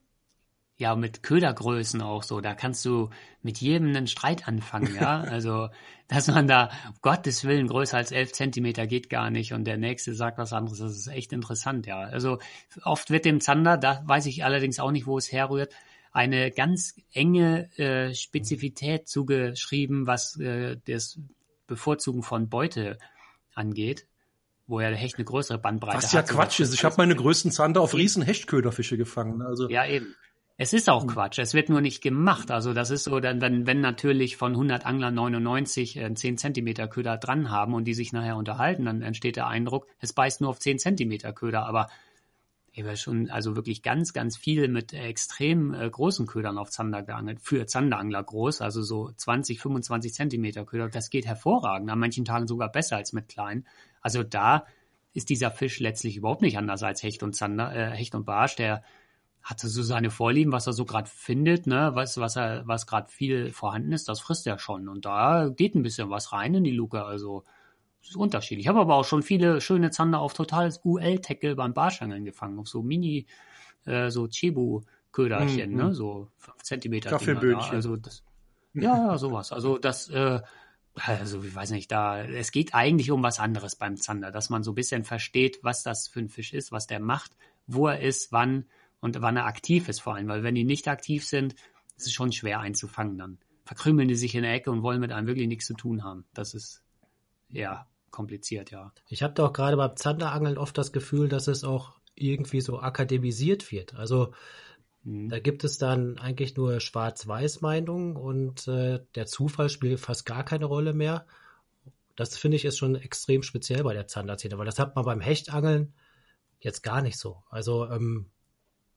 Ja, mit Ködergrößen auch so. Da kannst du mit jedem einen Streit anfangen, ja. Also, dass man da, um Gottes Willen, größer als elf Zentimeter geht gar nicht und der nächste sagt was anderes. Das ist echt interessant, ja. Also, oft wird dem Zander, da weiß ich allerdings auch nicht, wo es herrührt, eine ganz enge äh, Spezifität zugeschrieben, was äh, das Bevorzugen von Beute angeht wo ja der Hecht eine größere Bandbreite hat. Was ja Quatsch ist. Ich habe meine größten Zander auf riesen Hechtköderfische gefangen. Also ja, eben. Es ist auch. Quatsch. Es wird nur nicht gemacht. Also das ist so, dann, wenn, wenn natürlich von 100 Anglern 99 einen 10 Zentimeter Köder dran haben und die sich nachher unterhalten, dann entsteht der Eindruck, es beißt nur auf 10 Zentimeter Köder. Aber ich habe schon also wirklich ganz, ganz viel mit extrem äh, großen Ködern auf Zander geangelt. Für Zanderangler groß, also so 20, 25 Zentimeter Köder. Das geht hervorragend. An manchen Tagen sogar besser als mit kleinen. Also da ist dieser Fisch letztlich überhaupt nicht anders als Hecht und Zander, äh, Hecht und Barsch. Der hatte so seine Vorlieben, was er so gerade findet, ne, was, was er, was gerade viel vorhanden ist, das frisst er schon. Und da geht ein bisschen was rein in die Luke. Also ist unterschiedlich. Ich habe aber auch schon viele schöne Zander auf totales UL-Tackle beim Barschangeln gefangen, auf so Mini, äh, so Cebu-Köderchen, mm, ne, so fünf Zentimeter. Kaffeeböhnchen. Also das, ja, sowas. Also das, äh, also ich weiß nicht, da es geht eigentlich um was anderes beim Zander, dass man so ein bisschen versteht, was das für ein Fisch ist, was der macht, wo er ist, wann und wann er aktiv ist vor allem, weil wenn die nicht aktiv sind, ist es schon schwer einzufangen dann. Verkrümeln die sich in der Ecke und wollen mit einem wirklich nichts zu tun haben. Das ist ja kompliziert, ja. Ich habe doch gerade beim Zanderangeln oft das Gefühl, dass es auch irgendwie so akademisiert wird. Also Mhm. Da gibt es dann eigentlich nur Schwarz-Weiß-Meinungen und äh, der Zufall spielt fast gar keine Rolle mehr. Das finde ich ist schon extrem speziell bei der Zanderzähne, weil das hat man beim Hechtangeln jetzt gar nicht so. Also ähm,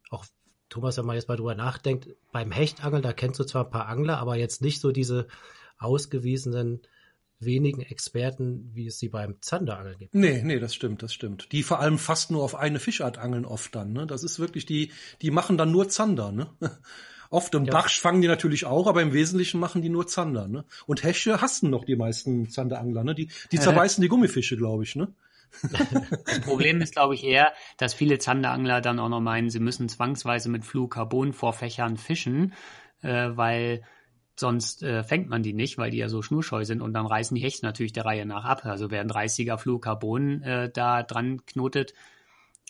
auch Thomas, wenn man jetzt mal drüber nachdenkt, beim Hechtangeln, da kennst du zwar ein paar Angler, aber jetzt nicht so diese ausgewiesenen wenigen Experten, wie es sie beim Zanderangeln gibt. Nee, nee, das stimmt, das stimmt. Die vor allem fast nur auf eine Fischart angeln oft dann, ne? Das ist wirklich die, die machen dann nur Zander, ne? Oft im ja. Bach fangen die natürlich auch, aber im Wesentlichen machen die nur Zander, ne? Und Hesche hassen noch die meisten Zanderangler, ne? Die, die zerbeißen die Gummifische, glaube ich, ne? das Problem ist, glaube ich, eher, dass viele Zanderangler dann auch noch meinen, sie müssen zwangsweise mit Fluorcarbon-Vorfächern fischen, äh, weil Sonst äh, fängt man die nicht, weil die ja so schnurscheu sind und dann reißen die Hechte natürlich der Reihe nach ab. Also wer ein 30er Fluorcarbon äh, da dran knotet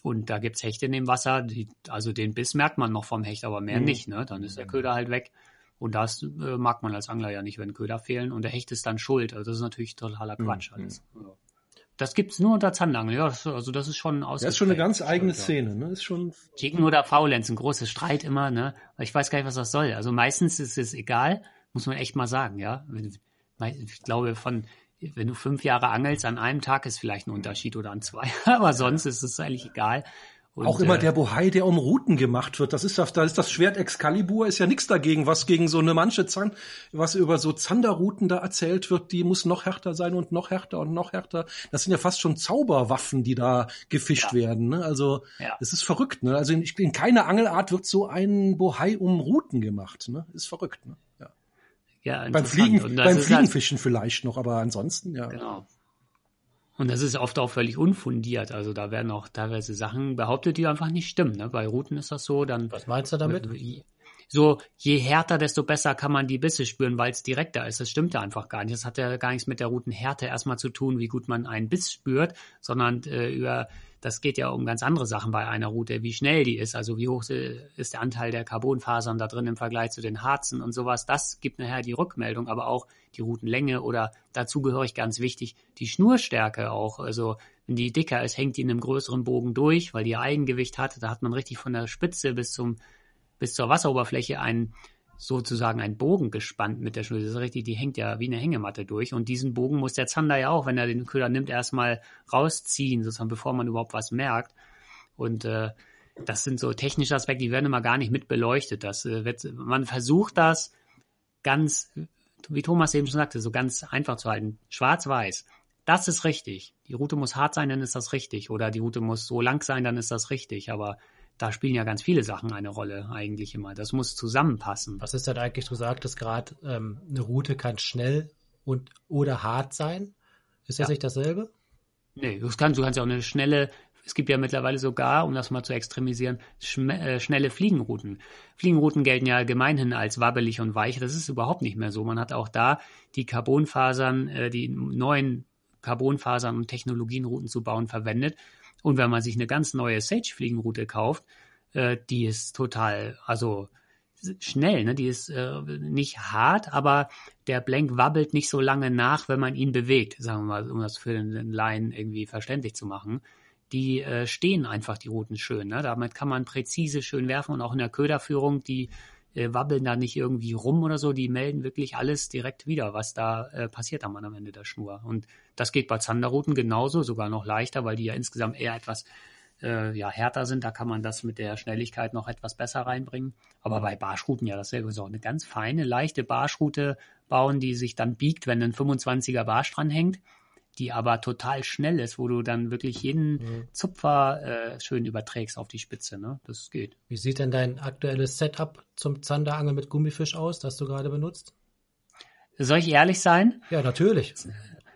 und da gibt's Hechte in dem Wasser, die, also den Biss merkt man noch vom Hecht, aber mehr mhm. nicht, ne? Dann ist der Köder halt weg. Und das äh, mag man als Angler ja nicht, wenn Köder fehlen und der Hecht ist dann schuld. Also das ist natürlich totaler. Quatsch mhm. alles. Ja. Das gibt's nur unter Zandangeln. Ja, also das ist schon Das ist schon eine ganz eigene. Szene, ne? Ist schon Chicken oder Faulenz, ein großer Streit immer, ne? Ich weiß gar nicht, was das soll. Also meistens ist es egal, muss man echt mal sagen, ja. Ich glaube, von, wenn du fünf Jahre angelst, an einem Tag ist vielleicht ein Unterschied oder an zwei, aber sonst ist es eigentlich egal. Und, auch immer äh, der Bohai, der um Routen gemacht wird. Das ist das, da ist das Schwert Excalibur, ist ja nichts dagegen, was gegen so eine manche Zand, was über so Zanderrouten da erzählt wird, die muss noch härter sein und noch härter und noch härter. Das sind ja fast schon Zauberwaffen, die da gefischt Ja. werden. Ne? Also Ja. es ist verrückt. Ne? Also in, in keiner Angelart wird so ein Bohai um Routen gemacht. Ne? Ist verrückt. Ne? Ja. ja, Beim. Fliegen, beim halt- Fliegenfischen vielleicht noch, aber ansonsten ja. Genau. Und das ist oft auch völlig unfundiert. Also da werden auch teilweise Sachen behauptet, die einfach nicht stimmen. Ne? Bei Routen ist das so, dann Was meinst du damit? so je härter, desto besser kann man die Bisse spüren, weil es direkter ist. Das stimmt ja einfach gar nicht. Das hat ja gar nichts mit der Routenhärte erstmal zu tun, wie gut man einen Biss spürt, sondern äh, über das geht ja um ganz andere Sachen bei einer Route, wie schnell die ist, also wie hoch ist der Anteil der Carbonfasern da drin im Vergleich zu den Harzen und sowas. Das gibt nachher die Rückmeldung, aber auch die Routenlänge oder dazugehörig ganz wichtig die Schnurstärke auch. Also wenn die dicker ist, hängt die in einem größeren Bogen durch, weil die Eigengewicht hat. Da hat man richtig von der Spitze bis zum bis zur Wasseroberfläche einen sozusagen einen Bogen gespannt mit der Schnur. Das ist richtig, die hängt ja wie eine Hängematte durch. Und diesen Bogen muss der Zander ja auch, wenn er den Köder nimmt, erstmal rausziehen, sozusagen, bevor man überhaupt was merkt. Und äh, das sind so technische Aspekte, die werden immer gar nicht mit beleuchtet. Das, äh, wird, man versucht das ganz, wie Thomas eben schon sagte, so ganz einfach zu halten. Schwarz-Weiß. Das ist richtig. Die Route muss hart sein, dann ist das richtig. Oder die Route muss so lang sein, dann ist das richtig. Aber da spielen ja ganz viele Sachen eine Rolle eigentlich immer. Das muss zusammenpassen. Was ist denn eigentlich, du sagtest gerade, ähm, eine Route kann schnell und oder hart sein. Ist das Ja. nicht dasselbe? Nee, du kannst, du kannst ja auch eine schnelle, es gibt ja mittlerweile sogar, um das mal zu extremisieren, äh, schnelle Fliegenrouten. Fliegenrouten gelten ja gemeinhin als wabbelig und weich. Das ist überhaupt nicht mehr so. Man hat auch da die Carbonfasern, äh, die neuen Carbonfasern und Technologienrouten zu bauen verwendet. Und wenn man sich eine ganz neue Sage-Fliegenroute kauft, äh, die ist total, also schnell, ne? Die ist äh, nicht hart, aber der Blank wabbelt nicht so lange nach, wenn man ihn bewegt, sagen wir mal, um das für den Laien irgendwie verständlich zu machen. Die äh, stehen einfach die Routen schön. Ne? Damit kann man präzise schön werfen und auch in der Köderführung, die äh, wabbeln da nicht irgendwie rum oder so, die melden wirklich alles direkt wieder, was da äh, passiert am am Ende der Schnur. Und das geht bei Zanderrouten genauso, sogar noch leichter, weil die ja insgesamt eher etwas äh, ja, härter sind. Da kann man das mit der Schnelligkeit noch etwas besser reinbringen. Aber bei Barschrouten ja dasselbe. So eine ganz feine, leichte Barschroute bauen, die sich dann biegt, wenn ein 25er Barsch dran hängt, die aber total schnell ist, wo du dann wirklich jeden Mhm. Zupfer äh, schön überträgst auf die Spitze. Ne? Das geht. Wie sieht denn dein aktuelles Setup zum Zanderangeln mit Gummifisch aus, das du gerade benutzt? Soll ich ehrlich sein? Ja, natürlich.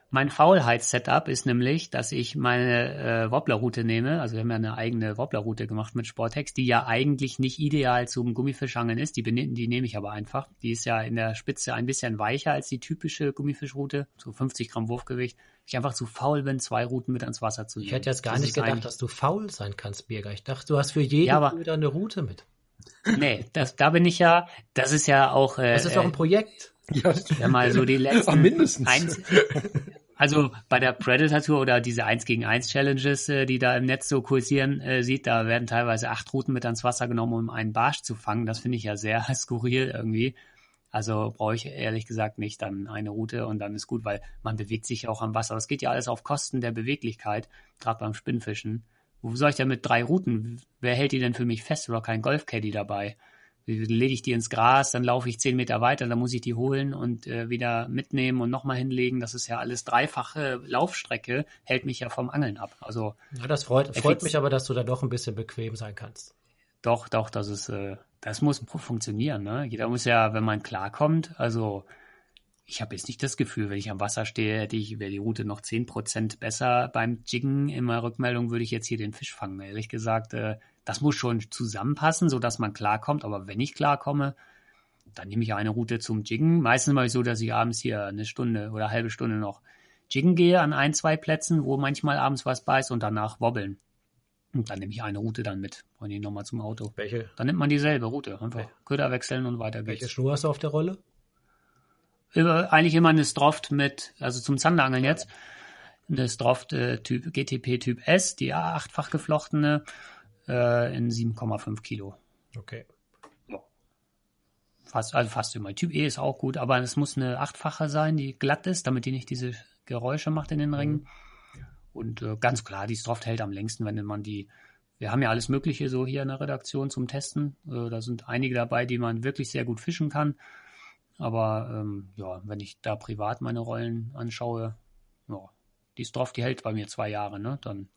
Mein Faulheits-Setup ist nämlich, dass ich meine äh, Wobblerroute nehme. Also wir haben ja eine eigene Wobblerroute gemacht mit Sportex, die ja eigentlich nicht ideal zum Gummifischangeln ist. Die, die nehme ich aber einfach. Die ist ja in der Spitze ein bisschen weicher als die typische Gummifischroute, so 50 Gramm Wurfgewicht. Ich einfach zu faul bin, zwei Routen mit ans Wasser zu nehmen. Ich hätte jetzt gar Das nicht gedacht, dass du faul sein kannst, Birger. Ich dachte, du hast für jeden Ja, Köder eine Route mit. Nee, das, da bin ich ja, das ist ja auch... Äh, Das ist doch ein Projekt. Ja, ja mal so die letzten Ach, mindestens. Eins, also bei der Predator Tour oder diese 1 gegen 1 Challenges, äh, die da im Netz so kursieren, äh, sieht, da werden teilweise acht Routen mit ans Wasser genommen, um einen Barsch zu fangen. Das finde ich ja sehr skurril irgendwie. Also brauche ich ehrlich gesagt nicht dann eine Route und dann ist gut, weil man bewegt sich auch am Wasser. Das geht ja alles auf Kosten der Beweglichkeit, gerade beim Spinnfischen. Wo soll ich denn mit drei Routen? Wer hält die denn für mich fest oder kein Golfcaddy dabei? Lege ich die ins Gras, dann laufe ich zehn Meter weiter, dann muss ich die holen und äh, wieder mitnehmen und nochmal hinlegen. Das ist ja alles dreifache Laufstrecke, hält mich ja vom Angeln ab. Also Ja, das freut, freut mich aber, dass du da doch ein bisschen bequem sein kannst. doch, doch, das ist, äh, das muss funktionieren. Ne? Jeder muss ja, wenn man klarkommt, also ich habe jetzt nicht das Gefühl, wenn ich am Wasser stehe, hätte ich, wäre die Route noch 10% besser beim Jiggen. In meiner Rückmeldung würde ich jetzt hier den Fisch fangen. Ehrlich gesagt, äh, das muss schon zusammenpassen, sodass man klarkommt. Aber wenn ich klarkomme, dann nehme ich eine Route zum Jiggen. Meistens mache ich so, dass ich abends hier eine Stunde oder eine halbe Stunde noch jiggen gehe an ein, zwei Plätzen, wo manchmal abends was beißt und danach wobbeln. Und dann nehme ich eine Route dann mit. Und die nochmal zum Auto. Welche, Dann nimmt man dieselbe Route. Einfach Köder wechseln und weiter welche geht's. Schnur hast du auf der Rolle? Immer, eigentlich immer eine Stroft mit, also zum Zanderangeln jetzt. eine Stroft äh, Typ GTP Typ S, die achtfach geflochtene, äh, in 7,5 Kilo. Okay. Fast, also fast immer. Typ E ist auch gut, aber es muss eine achtfache sein, die glatt ist, damit die nicht diese Geräusche macht in den Ringen. Und äh, ganz klar, die Stroft hält am längsten, wenn man die. Wir haben ja alles Mögliche so hier in der Redaktion zum Testen. Äh, da sind einige dabei, die man wirklich sehr gut fischen kann. Aber ähm, ja, wenn ich da privat meine Rollen anschaue, ja, die Stroft, die hält bei mir zwei Jahre, ne? Dann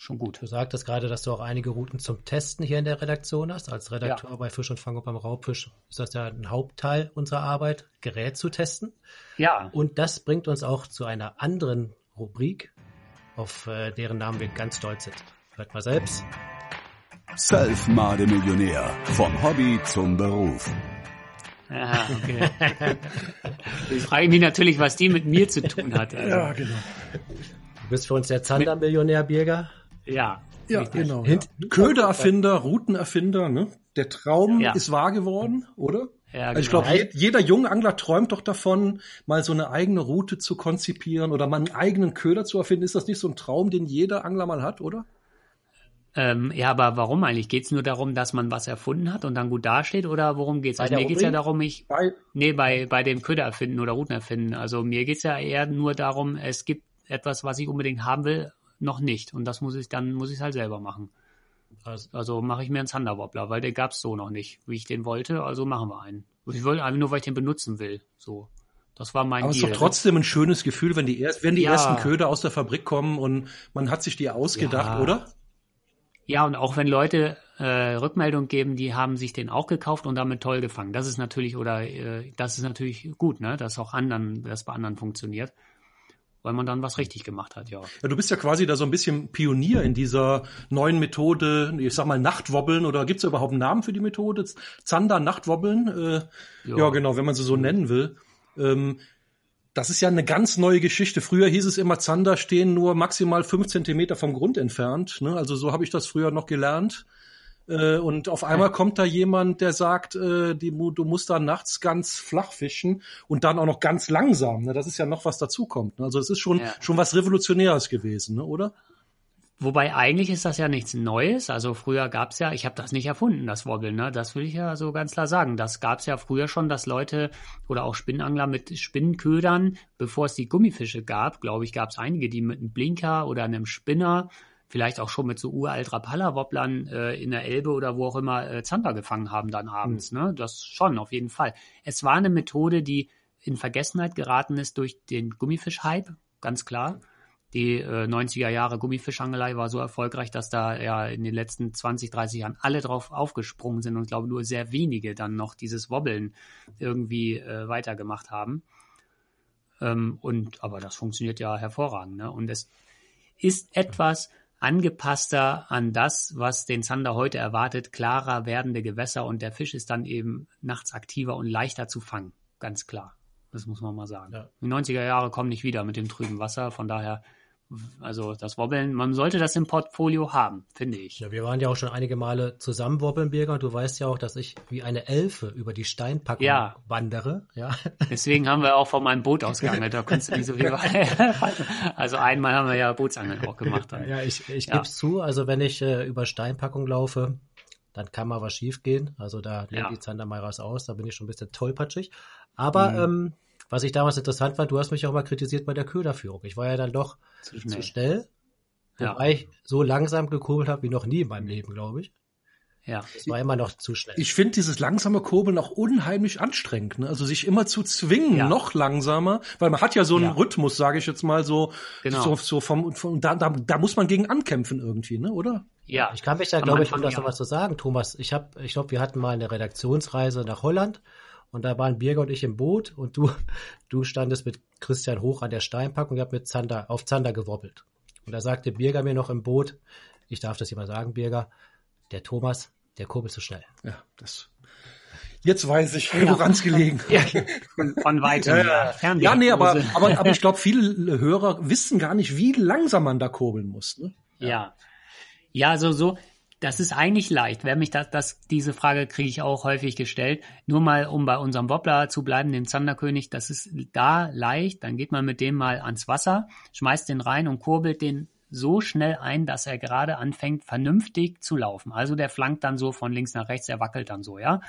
schon gut. Du sagtest gerade, dass du auch einige Routen zum Testen hier in der Redaktion hast. Als Redakteur Ja. bei Fisch und Fang und beim Raubfisch ist das ja ein Hauptteil unserer Arbeit, Gerät zu testen. Ja, Und das bringt uns auch zu einer anderen Rubrik, auf äh, deren Namen wir ganz stolz sind. Hört mal selbst. Self-Made Millionär. Vom Hobby zum Beruf. ja okay. ich frage mich natürlich, was die mit mir zu tun hat. Also, Ja, genau. Du bist für uns der Zander-Millionär, Birger. Ja. Ja, richtig. genau. Ja. Ködererfinder, Routenerfinder, ne? Der Traum Ja. ist wahr geworden, oder? Ja, Also ich genau. glaube, je, jeder junge Angler träumt doch davon, mal so eine eigene Route zu konzipieren oder mal einen eigenen Köder zu erfinden. Ist das nicht so ein Traum, den jeder Angler mal hat, oder? Ähm, ja, aber warum eigentlich? Geht es nur darum, dass man was erfunden hat und dann gut dasteht oder worum geht's? Bei Also mir geht's ja Rubrik? darum, ich Bei, nee, bei bei dem Köder erfinden oder Routen erfinden. Also mir geht's ja eher nur darum, es gibt etwas, was ich unbedingt haben will, noch nicht und das muss ich dann muss ich halt selber machen. Also, Also mache ich mir einen Thunderwobbler, weil der gab's so noch nicht, wie ich den wollte, also machen wir einen. Ich wollte einfach nur, weil ich den benutzen will, so. Das war mein aber es ist doch trotzdem ein schönes Gefühl, wenn die, erst, wenn die Ja. ersten Köder aus der Fabrik kommen und man hat sich die ausgedacht, Ja. oder? Ja, und auch wenn Leute äh, Rückmeldung geben, die haben sich den auch gekauft und damit toll gefangen. Das ist natürlich, oder äh, das ist natürlich gut, ne? Dass auch anderen, das bei anderen funktioniert. Weil man dann was richtig gemacht hat, ja. Ja, du bist ja quasi da so ein bisschen Pionier in dieser neuen Methode, ich sag mal Nachtwobbeln oder gibt's da überhaupt einen Namen für die Methode? Zander Nachtwobbeln? Äh, ja. Ja. genau, wenn man sie so nennen will. Ähm, das ist ja eine ganz neue Geschichte. Früher hieß es immer, Zander stehen nur maximal fünf Zentimeter vom Grund entfernt. Ne? Also so habe ich das früher noch gelernt. Äh, und auf einmal kommt da jemand, der sagt, äh, die, du musst da nachts ganz flach fischen und dann auch noch ganz langsam. Ne? Das ist ja noch was dazukommt. Ne? Also es ist schon, Ja. schon was Revolutionäres gewesen, ne? oder? Wobei eigentlich ist das ja nichts Neues. Also früher gab's ja, ich habe das nicht erfunden, das Wobbeln, ne? Das will ich ja so ganz klar sagen. Das gab's ja früher schon, dass Leute oder auch Spinnenangler mit Spinnenködern, bevor es die Gummifische gab, glaube ich, gab's einige, die mit einem Blinker oder einem Spinner, vielleicht auch schon mit so uralt Rapala-Wobblern äh, in der Elbe oder wo auch immer äh, Zander gefangen haben dann abends, ne? Das schon, auf jeden Fall. Es war eine Methode, die in Vergessenheit geraten ist durch den Gummifisch-Hype, ganz klar. Die äh, 90er Jahre Gummifischangelei war so erfolgreich, dass da ja in den letzten 20, 30 Jahren alle drauf aufgesprungen sind und ich glaube nur sehr wenige dann noch dieses Wobbeln irgendwie äh, weitergemacht haben. Ähm, und aber das funktioniert ja hervorragend, ne? Und es ist etwas angepasster an das, was den Zander heute erwartet, klarer werdende Gewässer und der Fisch ist dann eben nachts aktiver und leichter zu fangen, ganz klar. Das muss man mal sagen. Ja. Die 90er Jahre kommen nicht wieder mit dem trüben Wasser, von daher, also das Wobbeln, man sollte das im Portfolio haben, finde ich. ja, wir waren ja auch schon einige Male zusammen wobbeln, Birger, und du weißt ja auch, dass ich wie eine Elfe über die Steinpackung Ja. wandere. Ja. Deswegen haben wir auch von meinem Boot ausgeangelt, da kannst du nicht so viel Also einmal haben wir ja Bootsangeln auch gemacht. Dann. Ja, ich, ich Ja. gebe es zu, also wenn ich äh, über Steinpackung laufe, dann kann mal was schief gehen. Also da nehmen Ja. die Zander mal raus aus, da bin ich schon ein bisschen tollpatschig. Aber Mhm. ähm, was ich damals interessant fand, du hast mich auch mal kritisiert bei der Köderführung. Ich war ja dann doch Zu zu schnell. schnell, Ja. wobei ich so langsam gekurbelt habe wie noch nie in meinem Leben, glaube ich. Ja. Es war immer noch zu schnell. Ich finde dieses langsame Kurbeln auch unheimlich anstrengend. Ne? Also sich immer zu zwingen, Ja. noch langsamer, weil man hat ja so einen Ja. Rhythmus, sage ich jetzt mal so, Genau. so, so vom, vom da, da, da muss man gegen ankämpfen irgendwie, ne? oder? Ja. Ich kann mich da, glaube ich, um das noch was zu sagen, Thomas. Ich habe, ich glaube, wir hatten mal eine Redaktionsreise nach Holland und da waren Birger und ich im Boot und du, du standest mit Christian hoch an der Steinpackung und ihr habt mit Zander, auf Zander gewobbelt. Und da sagte Birger mir noch im Boot, ich darf das hier mal sagen, Birger, der Thomas, der kurbelt zu schnell. Ja, das. Jetzt weiß ich, woran es gelegen ja. Von, von weitem. Ja, ja. Ja, nee, aber, aber, aber ich glaube, viele Hörer wissen gar nicht, wie langsam man da kurbeln muss. Ne? Ja. Ja, also so, Das ist eigentlich leicht. Wer mich das, das diese Frage kriege ich auch häufig gestellt. Nur mal, um bei unserem Wobbler zu bleiben, dem Zanderkönig, das ist da leicht. Dann geht man mit dem mal ans Wasser, schmeißt den rein und kurbelt den so schnell ein, dass er gerade anfängt, vernünftig zu laufen. Also der flankt dann so von links nach rechts, er wackelt dann so, ja.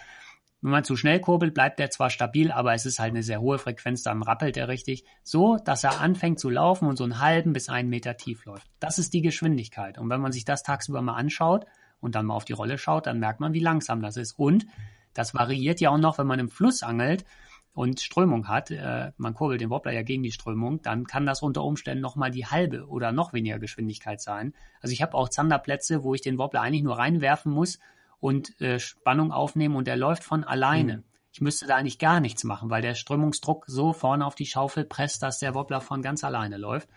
Wenn man zu schnell kurbelt, bleibt er zwar stabil, aber es ist halt eine sehr hohe Frequenz, dann rappelt er richtig, so, dass er anfängt zu laufen und so einen halben bis einen Meter tief läuft. Das ist die Geschwindigkeit. Und wenn man sich das tagsüber mal anschaut und dann mal auf die Rolle schaut, dann merkt man, wie langsam das ist. Und das variiert ja auch noch, wenn man im Fluss angelt und Strömung hat, äh, man kurbelt den Wobbler ja gegen die Strömung, dann kann das unter Umständen nochmal die halbe oder noch weniger Geschwindigkeit sein. Also ich habe auch Zanderplätze, wo ich den Wobbler eigentlich nur reinwerfen muss und äh, Spannung aufnehmen und der läuft von alleine. Mhm. Ich müsste da eigentlich gar nichts machen, weil der Strömungsdruck so vorne auf die Schaufel presst, dass der Wobbler von ganz alleine läuft.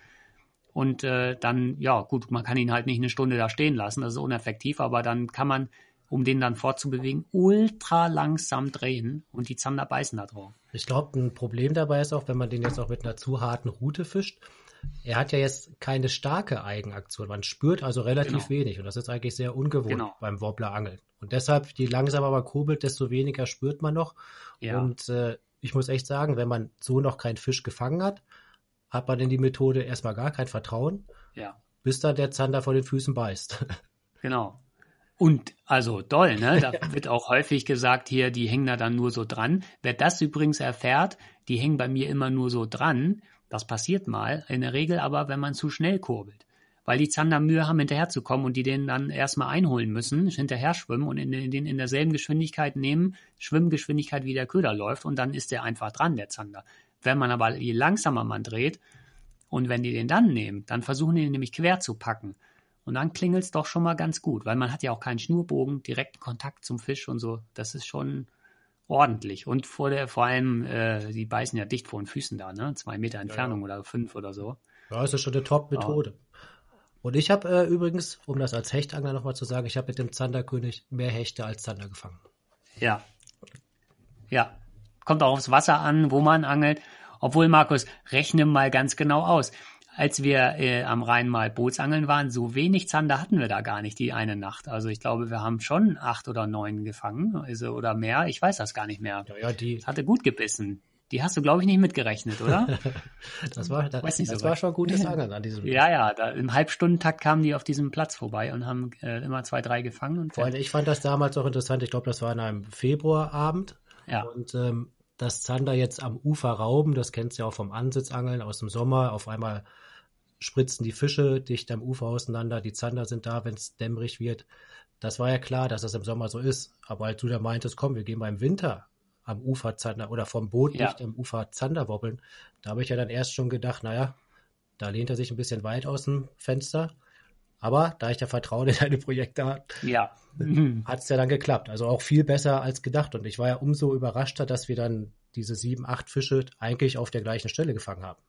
Und äh, dann, ja, gut, man kann ihn halt nicht eine Stunde da stehen lassen, das ist uneffektiv, aber dann kann man, um den dann fortzubewegen, ultra langsam drehen und die Zander beißen da drauf. Ich glaube, ein Problem dabei ist auch, wenn man den jetzt auch mit einer zu harten Route fischt, er hat ja jetzt keine starke Eigenaktion. Man spürt also relativ genau. wenig und das ist eigentlich sehr ungewohnt genau. beim Wobbler-Angeln. Und deshalb, je langsamer man kurbelt, desto weniger spürt man noch. Ja. Und äh, ich muss echt sagen, wenn man so noch keinen Fisch gefangen hat, hat man in die Methode erstmal gar kein Vertrauen, ja. bis dann der Zander vor den Füßen beißt. Genau. Und also doll, ne? Da wird auch häufig gesagt, hier, die hängen da dann nur so dran. Wer das übrigens erfährt, die hängen bei mir immer nur so dran, das passiert mal, in der Regel aber, wenn man zu schnell kurbelt. Weil die Zander Mühe haben, hinterherzukommen und die den dann erstmal einholen müssen, hinterher schwimmen und in, in, in derselben Geschwindigkeit nehmen, Schwimmgeschwindigkeit wie der Köder läuft und dann ist der einfach dran, der Zander. Wenn man aber, je langsamer man dreht und wenn die den dann nehmen, dann versuchen die den nämlich quer zu packen. Und dann klingelt es doch schon mal ganz gut, weil man hat ja auch keinen Schnurbogen, direkten Kontakt zum Fisch und so. Das ist schon, ordentlich. Und vor der, vor allem, äh, die beißen ja dicht vor den Füßen da, ne? Zwei Meter Entfernung ja, ja. oder fünf oder so. Ja, das ist schon eine Top-Methode. Ja. Und ich habe äh, übrigens, um das als Hechtangler nochmal zu sagen, ich habe mit dem Zanderkönig mehr Hechte als Zander gefangen. Ja. Ja. Kommt auch aufs Wasser an, wo man angelt. Obwohl, Markus, rechne mal ganz genau aus als wir äh, am Rhein mal Bootsangeln waren, so wenig Zander hatten wir da gar nicht die eine Nacht. Also ich glaube, wir haben schon acht oder neun gefangen also, oder mehr. Ich weiß das gar nicht mehr. Ja, ja die das hatte gut gebissen. Die hast du, glaube ich, nicht mitgerechnet, oder? das war, das, das so war schon gutes Angeln an diesem Ja, ja, da, im Halbstundentakt kamen die auf diesem Platz vorbei und haben äh, immer zwei, drei gefangen. Und Vor allem, ich fand das damals auch interessant. Ich glaube, das war an einem Februarabend. Ja. Und ähm, das Zander jetzt am Ufer rauben, das kennst du ja auch vom Ansitzangeln aus dem Sommer. Auf einmal spritzen die Fische dicht am Ufer auseinander, die Zander sind da, wenn es dämmerig wird. Das war ja klar, dass das im Sommer so ist. Aber als du da meintest, komm, wir gehen mal im Winter am Ufer Zander oder vom Boot ja. nicht am Ufer Zander wobbeln, da habe ich ja dann erst schon gedacht, naja, da lehnt er sich ein bisschen weit aus dem Fenster. Aber da ich da Vertrauen in deine Projekte habe, ja. hat es ja dann geklappt. Also auch viel besser als gedacht. Und ich war ja umso überraschter, dass wir dann diese sieben, acht Fische eigentlich auf der gleichen Stelle gefangen haben.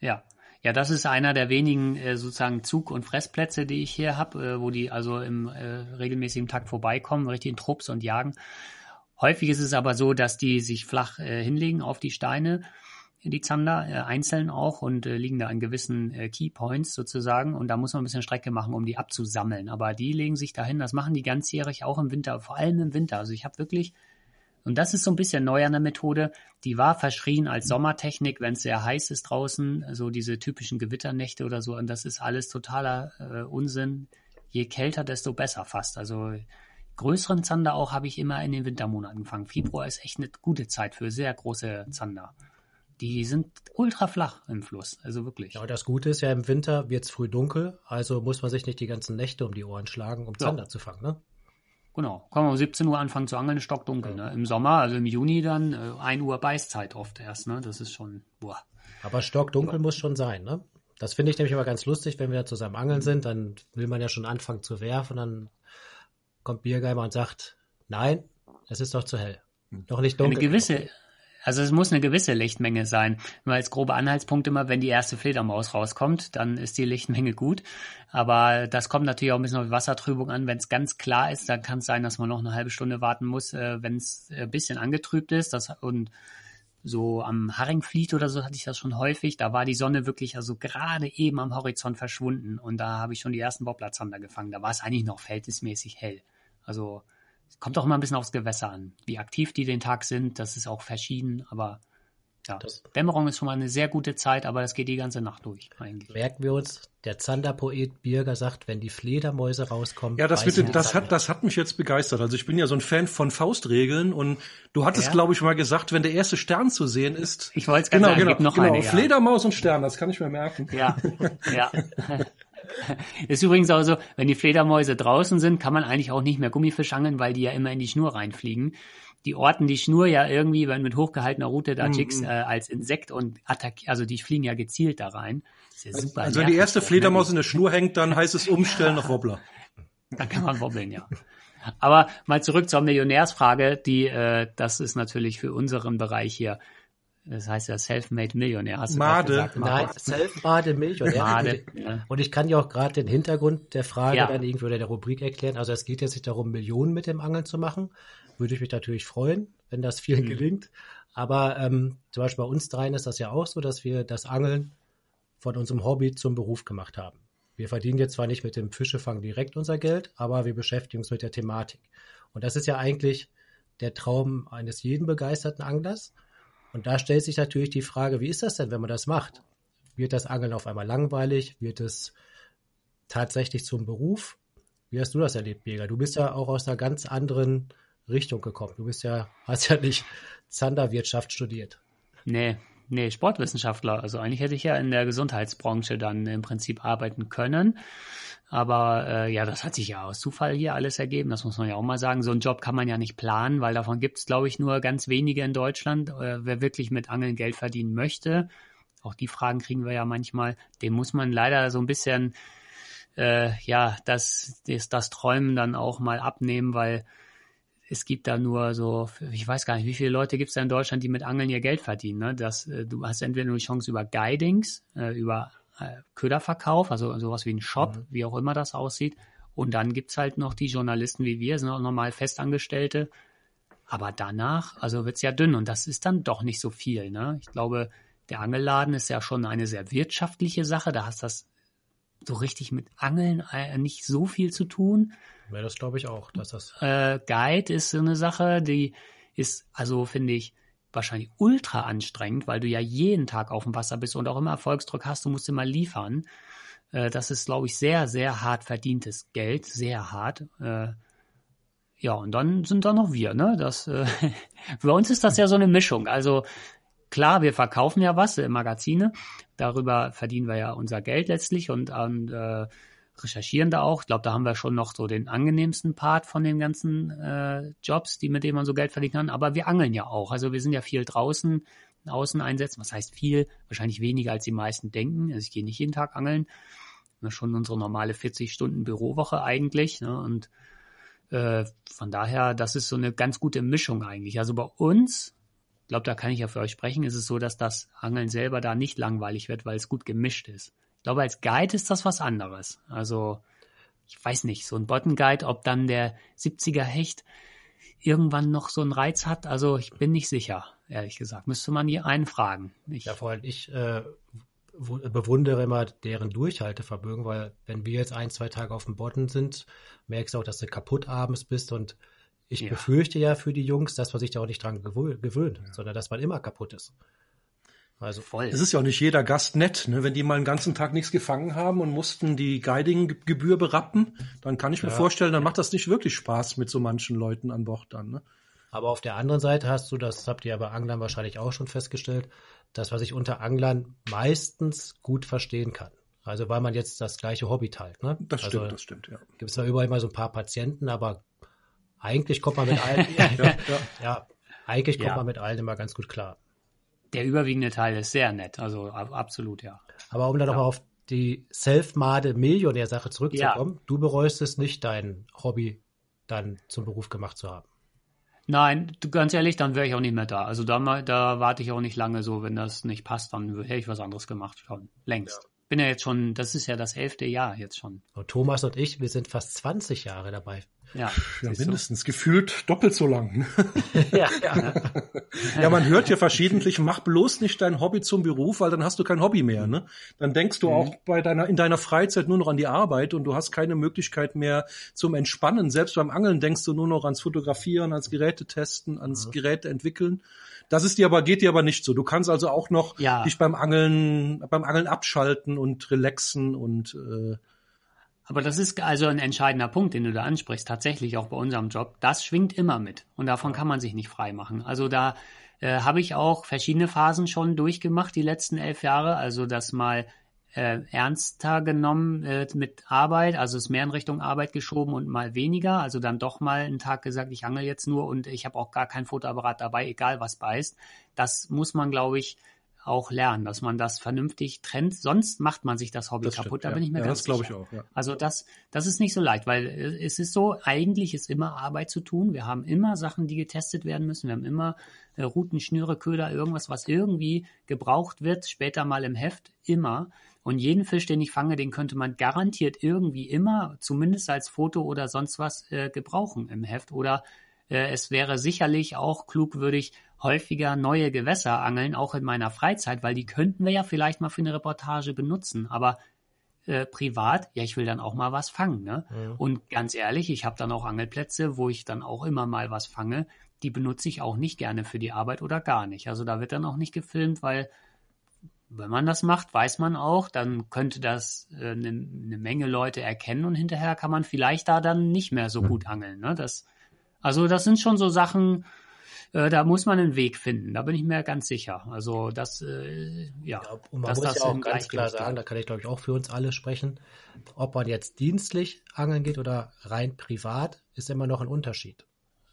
Ja, ja, das ist einer der wenigen äh, sozusagen Zug- und Fressplätze, die ich hier habe, äh, wo die also im äh, regelmäßigen Takt vorbeikommen, richtig in Trupps und jagen. Häufig ist es aber so, dass die sich flach äh, hinlegen auf die Steine, die Zander, äh, einzeln auch und äh, liegen da an gewissen äh, Keypoints sozusagen und da muss man ein bisschen Strecke machen, um die abzusammeln. Aber die legen sich dahin, das machen die ganzjährig auch im Winter, vor allem im Winter. Also ich habe wirklich und das ist so ein bisschen neu an der Methode. Die war verschrien als Sommertechnik, wenn es sehr heiß ist draußen, so diese typischen Gewitternächte oder so. Und das ist alles totaler äh, Unsinn. Je kälter, desto besser fast. Also größeren Zander auch habe ich immer in den Wintermonaten gefangen. Februar ist echt eine gute Zeit für sehr große Zander. Die sind ultra flach im Fluss, also wirklich. Ja, und das Gute ist ja, im Winter wird es früh dunkel, also muss man sich nicht die ganzen Nächte um die Ohren schlagen, um Zander ja. zu fangen, ne? Genau, kann man um 17 Uhr anfangen zu angeln, stockdunkel. Ne? Im Sommer, also im Juni dann äh, 1 Uhr Beißzeit oft erst. Ne? Das ist schon, boah. Aber stockdunkel ja. muss schon sein, ne? Das finde ich nämlich immer ganz lustig, wenn wir da zusammen angeln sind, dann will man ja schon anfangen zu werfen, dann kommt Biergeimer und sagt, nein, es ist doch zu hell. Doch nicht dunkel. Eine gewisse, also es muss eine gewisse Lichtmenge sein. Nur als grobe Anhaltspunkt immer, wenn die erste Fledermaus rauskommt, dann ist die Lichtmenge gut. Aber das kommt natürlich auch ein bisschen auf Wassertrübung an. Wenn es ganz klar ist, dann kann es sein, dass man noch eine halbe Stunde warten muss, äh, wenn es ein bisschen angetrübt ist. Das, und so am Haringfleet oder so hatte ich das schon häufig. Da war die Sonne wirklich also gerade eben am Horizont verschwunden und da habe ich schon die ersten Wobblerzander gefangen. Da war es eigentlich noch verhältnismäßig hell. Also kommt auch immer ein bisschen aufs Gewässer an. Wie aktiv die den Tag sind, das ist auch verschieden, aber ja, das Dämmerung ist schon mal eine sehr gute Zeit, aber das geht die ganze Nacht durch eigentlich. Merken wir uns, der Zanderpoet Birger sagt, wenn die Fledermäuse rauskommen. Ja, das, bitte, das, hat, das hat mich jetzt begeistert. Also ich bin ja so ein Fan von Faustregeln und du hattest, ja. glaube ich, mal gesagt, wenn der erste Stern zu sehen ist. Ich wollte es genau, sagen, genau, noch genau, eine, ja. Fledermaus und Stern, das kann ich mir merken. Ja, ja. Ist übrigens auch so, wenn die Fledermäuse draußen sind, kann man eigentlich auch nicht mehr Gummifisch angeln, weil die ja immer in die Schnur reinfliegen. Die orten die Schnur ja irgendwie, wenn mit hochgehaltener Route da jigs, mm, äh, als Insekt und attackieren, also die fliegen ja gezielt da rein. Ja super also wenn die erste Fledermaus in der Schnur hängt, dann heißt es umstellen auf Wobbler. Dann kann man wobbeln, ja. Aber mal zurück zur Millionärsfrage, die, äh, das ist natürlich für unseren Bereich hier das heißt ja Self-Made Millionär. Hast du Made. Gesagt, Nein, Self-Made Millionär. Made, ja. Und ich kann dir auch gerade den Hintergrund der Frage ja. dann irgendwie oder der Rubrik erklären. Also es geht jetzt nicht darum, Millionen mit dem Angeln zu machen. Würde ich mich natürlich freuen, wenn das vielen mhm. gelingt. Aber ähm, zum Beispiel bei uns dreien ist das ja auch so, dass wir das Angeln von unserem Hobby zum Beruf gemacht haben. Wir verdienen jetzt zwar nicht mit dem Fischefang direkt unser Geld, aber wir beschäftigen uns mit der Thematik. Und das ist ja eigentlich der Traum eines jeden begeisterten Anglers. Und da stellt sich natürlich die Frage, wie ist das denn, wenn man das macht? Wird das Angeln auf einmal langweilig? Wird es tatsächlich zum Beruf? Wie hast du das erlebt, Birger? Du bist ja auch aus einer ganz anderen Richtung gekommen. Du bist ja, hast ja nicht Zanderwirtschaft studiert. Nee, nee, Sportwissenschaftler. Also eigentlich hätte ich ja in der Gesundheitsbranche dann im Prinzip arbeiten können. Aber äh, ja, das hat sich ja aus Zufall hier alles ergeben. Das muss man ja auch mal sagen. So einen Job kann man ja nicht planen, weil davon gibt es, glaube ich, nur ganz wenige in Deutschland. Äh, wer wirklich mit Angeln Geld verdienen möchte, auch die Fragen kriegen wir ja manchmal, dem muss man leider so ein bisschen äh, ja das, das, das Träumen dann auch mal abnehmen, weil es gibt da nur so, ich weiß gar nicht, wie viele Leute gibt es da in Deutschland, die mit Angeln ihr Geld verdienen. Ne? Das, äh, du hast entweder nur die Chance über Guidings, äh, über äh, Köderverkauf, also sowas wie ein Shop, mhm. wie auch immer das aussieht. Und dann gibt's halt noch die Journalisten wie wir, sind auch normal Festangestellte. Aber danach, also wird's ja dünn und das ist dann doch nicht so viel. Ne? Ich glaube, der Angelladen ist ja schon eine sehr wirtschaftliche Sache. Da hast das so richtig mit Angeln äh, nicht so viel zu tun. Ja, das glaube ich auch. Dass das äh, Guide ist so eine Sache, die ist, also finde ich, wahrscheinlich ultra anstrengend, weil du ja jeden Tag auf dem Wasser bist und auch immer Erfolgsdruck hast, du musst immer liefern. Äh, das ist, glaube ich, sehr, sehr hart verdientes Geld, sehr hart. Äh, ja, und dann sind da noch wir, ne? Das, äh, bei uns ist das ja so eine Mischung. Also klar, wir verkaufen ja was im Magazine, darüber verdienen wir ja unser Geld letztlich und, und äh, recherchieren da auch. Ich glaube, da haben wir schon noch so den angenehmsten Part von den ganzen äh, Jobs, die mit denen man so Geld verdienen kann. Aber wir angeln ja auch. Also wir sind ja viel draußen, außen einsetzen. Was heißt viel? Wahrscheinlich weniger, als die meisten denken. Also ich gehe nicht jeden Tag angeln. Wir schon unsere normale 40 Stunden Bürowoche eigentlich. Ne? Und äh, von daher, das ist so eine ganz gute Mischung eigentlich. Also bei uns, glaube, da kann ich ja für euch sprechen, ist es so, dass das Angeln selber da nicht langweilig wird, weil es gut gemischt ist. Ich glaube, als Guide ist das was anderes. Also, ich weiß nicht, so ein Bottom Guide, ob dann der 70er Hecht irgendwann noch so einen Reiz hat. Also, ich bin nicht sicher, ehrlich gesagt. Müsste man hier einen fragen. Ich, ja, vor allem ich äh, bewundere immer deren Durchhaltevermögen, weil wenn wir jetzt ein, zwei Tage auf dem Bottom sind, merkst du auch, dass du kaputt abends bist und ich ja. befürchte ja für die Jungs, dass man sich da auch nicht dran gewöhnt, ja. sondern dass man immer kaputt ist. Also voll. Es ist ja auch nicht jeder Gast nett, ne? Wenn die mal einen ganzen Tag nichts gefangen haben und mussten die Guiding-Gebühr berappen, dann kann ich mir ja. vorstellen, dann macht das nicht wirklich Spaß mit so manchen Leuten an Bord dann. Ne? Aber auf der anderen Seite hast du, das habt ihr ja bei Anglern wahrscheinlich auch schon festgestellt, dass was ich unter Anglern meistens gut verstehen kann. Also weil man jetzt das gleiche Hobby teilt. Ne? Das also, stimmt, das stimmt, ja. Gibt es da überall mal so ein paar Patienten, aber eigentlich kommt man mit allen, ja, ja, ja, eigentlich kommt man mit allen immer ganz gut klar der überwiegende Teil ist sehr nett, also absolut, ja. Aber um dann nochmal auf die Self-Made-Millionär-Sache zurückzukommen, ja. du bereust es nicht, dein Hobby dann zum Beruf gemacht zu haben. Nein, ganz ehrlich, dann wäre ich auch nicht mehr da. Also da, da warte ich auch nicht lange so, wenn das nicht passt, dann hätte ich was anderes gemacht schon. Längst. Ja. Bin ja jetzt schon, das ist ja das elfte Jahr jetzt schon. Und Thomas und ich, wir sind fast 20 Jahre dabei. Ja, ja mindestens. So. Gefühlt doppelt so lang. ja, ja. ja, man hört ja verschiedentlich, mach bloß nicht dein Hobby zum Beruf, weil dann hast du kein Hobby mehr. Ne? Dann denkst du mhm. auch bei deiner, in deiner Freizeit nur noch an die Arbeit und du hast keine Möglichkeit mehr zum Entspannen. Selbst beim Angeln denkst du nur noch ans Fotografieren, ans Gerätetesten, ans mhm. Geräte entwickeln. Das ist dir aber, geht dir aber nicht so. Du kannst also auch noch ja. dich beim Angeln, beim Angeln abschalten und relaxen und äh, aber das ist also ein entscheidender Punkt, den du da ansprichst, tatsächlich auch bei unserem Job. Das schwingt immer mit und davon kann man sich nicht frei machen. Also da äh, habe ich auch verschiedene Phasen schon durchgemacht, die letzten elf Jahre. Also das mal äh, ernster genommen äh, mit Arbeit, also es mehr in Richtung Arbeit geschoben und mal weniger. Also dann doch mal einen Tag gesagt, ich angel jetzt nur und ich habe auch gar kein Fotoapparat dabei, egal was beißt. Das muss man, glaube ich, auch lernen, dass man das vernünftig trennt. Sonst macht man sich das Hobby das kaputt. Stimmt, da bin ich mir ja, ganz das sicher. Ich auch, ja. Also das, das ist nicht so leicht, weil es ist so, eigentlich ist immer Arbeit zu tun. Wir haben immer Sachen, die getestet werden müssen. Wir haben immer äh, Routen, Schnüre, Köder, irgendwas, was irgendwie gebraucht wird, später mal im Heft, immer. Und jeden Fisch, den ich fange, den könnte man garantiert irgendwie immer, zumindest als Foto oder sonst was, äh, gebrauchen im Heft. Oder es wäre sicherlich auch klugwürdig, häufiger neue Gewässer angeln, auch in meiner Freizeit, weil die könnten wir ja vielleicht mal für eine Reportage benutzen. Aber äh, privat, ja, ich will dann auch mal was fangen. Ne? Ja. Und ganz ehrlich, ich habe dann auch Angelplätze, wo ich dann auch immer mal was fange. Die benutze ich auch nicht gerne für die Arbeit oder gar nicht. Also da wird dann auch nicht gefilmt, weil wenn man das macht, weiß man auch, dann könnte das eine äh, ne, ne Menge Leute erkennen und hinterher kann man vielleicht da dann nicht mehr so gut angeln. Ne? Das, also das sind schon so Sachen, äh, da muss man einen Weg finden. Da bin ich mir ganz sicher. Also das, äh, ja. ja und man muss ja auch ganz klar sagen, da kann ich glaube ich auch für uns alle sprechen, ob man jetzt dienstlich angeln geht oder rein privat, ist immer noch ein Unterschied.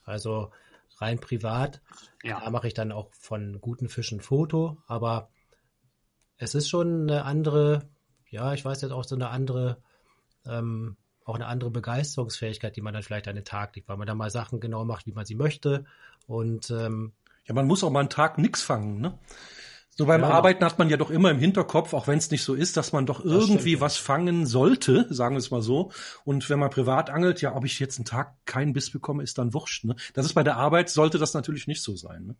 Also rein privat, ja. da mache ich dann auch von guten Fischen ein Foto, aber es ist schon eine andere, ja, ich weiß jetzt auch so eine andere ähm, auch eine andere Begeisterungsfähigkeit, die man dann vielleicht an den Tag legt, weil man dann mal Sachen genau macht, wie man sie möchte. Und ähm, ja, man muss auch mal einen Tag nichts fangen, ne? So beim ja. Arbeiten hat man ja doch immer im Hinterkopf, auch wenn es nicht so ist, dass man doch irgendwie stimmt, was fangen sollte, sagen wir es mal so. Und wenn man privat angelt, ja, ob ich jetzt einen Tag keinen Biss bekomme, ist dann wurscht. Ne? Das ist bei der Arbeit, sollte das natürlich nicht so sein. Ne?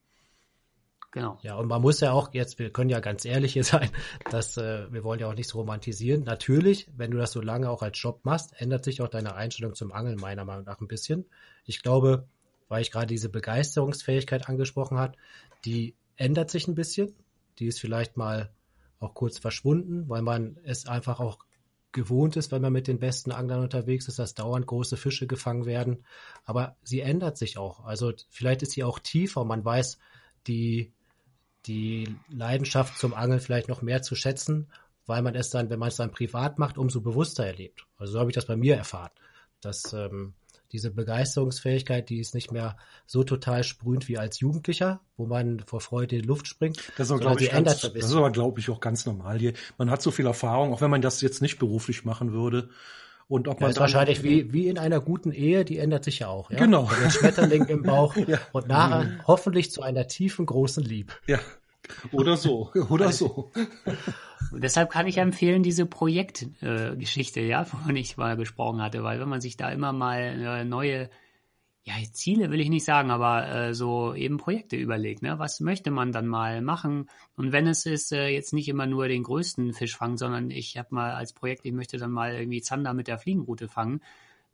Genau. Ja, und man muss ja auch jetzt, wir können ja ganz ehrlich hier sein, dass äh, wir wollen ja auch nichts romantisieren. Natürlich, wenn du das so lange auch als Job machst, ändert sich auch deine Einstellung zum Angeln meiner Meinung nach ein bisschen. Ich glaube, weil ich gerade diese Begeisterungsfähigkeit angesprochen hat, die ändert sich ein bisschen. Die ist vielleicht mal auch kurz verschwunden, weil man es einfach auch gewohnt ist, wenn man mit den besten Anglern unterwegs ist, dass dauernd große Fische gefangen werden. Aber sie ändert sich auch. Also vielleicht ist sie auch tiefer. Man weiß, die die Leidenschaft zum Angeln vielleicht noch mehr zu schätzen, weil man es dann, wenn man es dann privat macht, umso bewusster erlebt. Also so habe ich das bei mir erfahren, dass ähm, diese Begeisterungsfähigkeit, die ist nicht mehr so total sprühend wie als Jugendlicher, wo man vor Freude in die Luft springt. Das ist, aber, glaube ich, ganz, das ist aber, glaube ich, auch ganz normal hier. Man hat so viel Erfahrung, auch wenn man das jetzt nicht beruflich machen würde. Und ob man ja, ist wahrscheinlich wie, wie in einer guten Ehe, die ändert sich ja auch. Ja? Genau. Der Schmetterling im Bauch ja. und nachher hoffentlich zu einer tiefen, großen Liebe. Ja, oder so, oder so. Und deshalb kann ich empfehlen, diese Projektgeschichte, äh, ja, wovon ich mal gesprochen hatte, weil wenn man sich da immer mal äh, neue ja, Ziele will ich nicht sagen, aber äh, so eben Projekte überlegt. Ne? Was möchte man dann mal machen? Und wenn es ist, äh, jetzt nicht immer nur den größten Fisch fangen, sondern ich habe mal als Projekt, ich möchte dann mal irgendwie Zander mit der Fliegenroute fangen,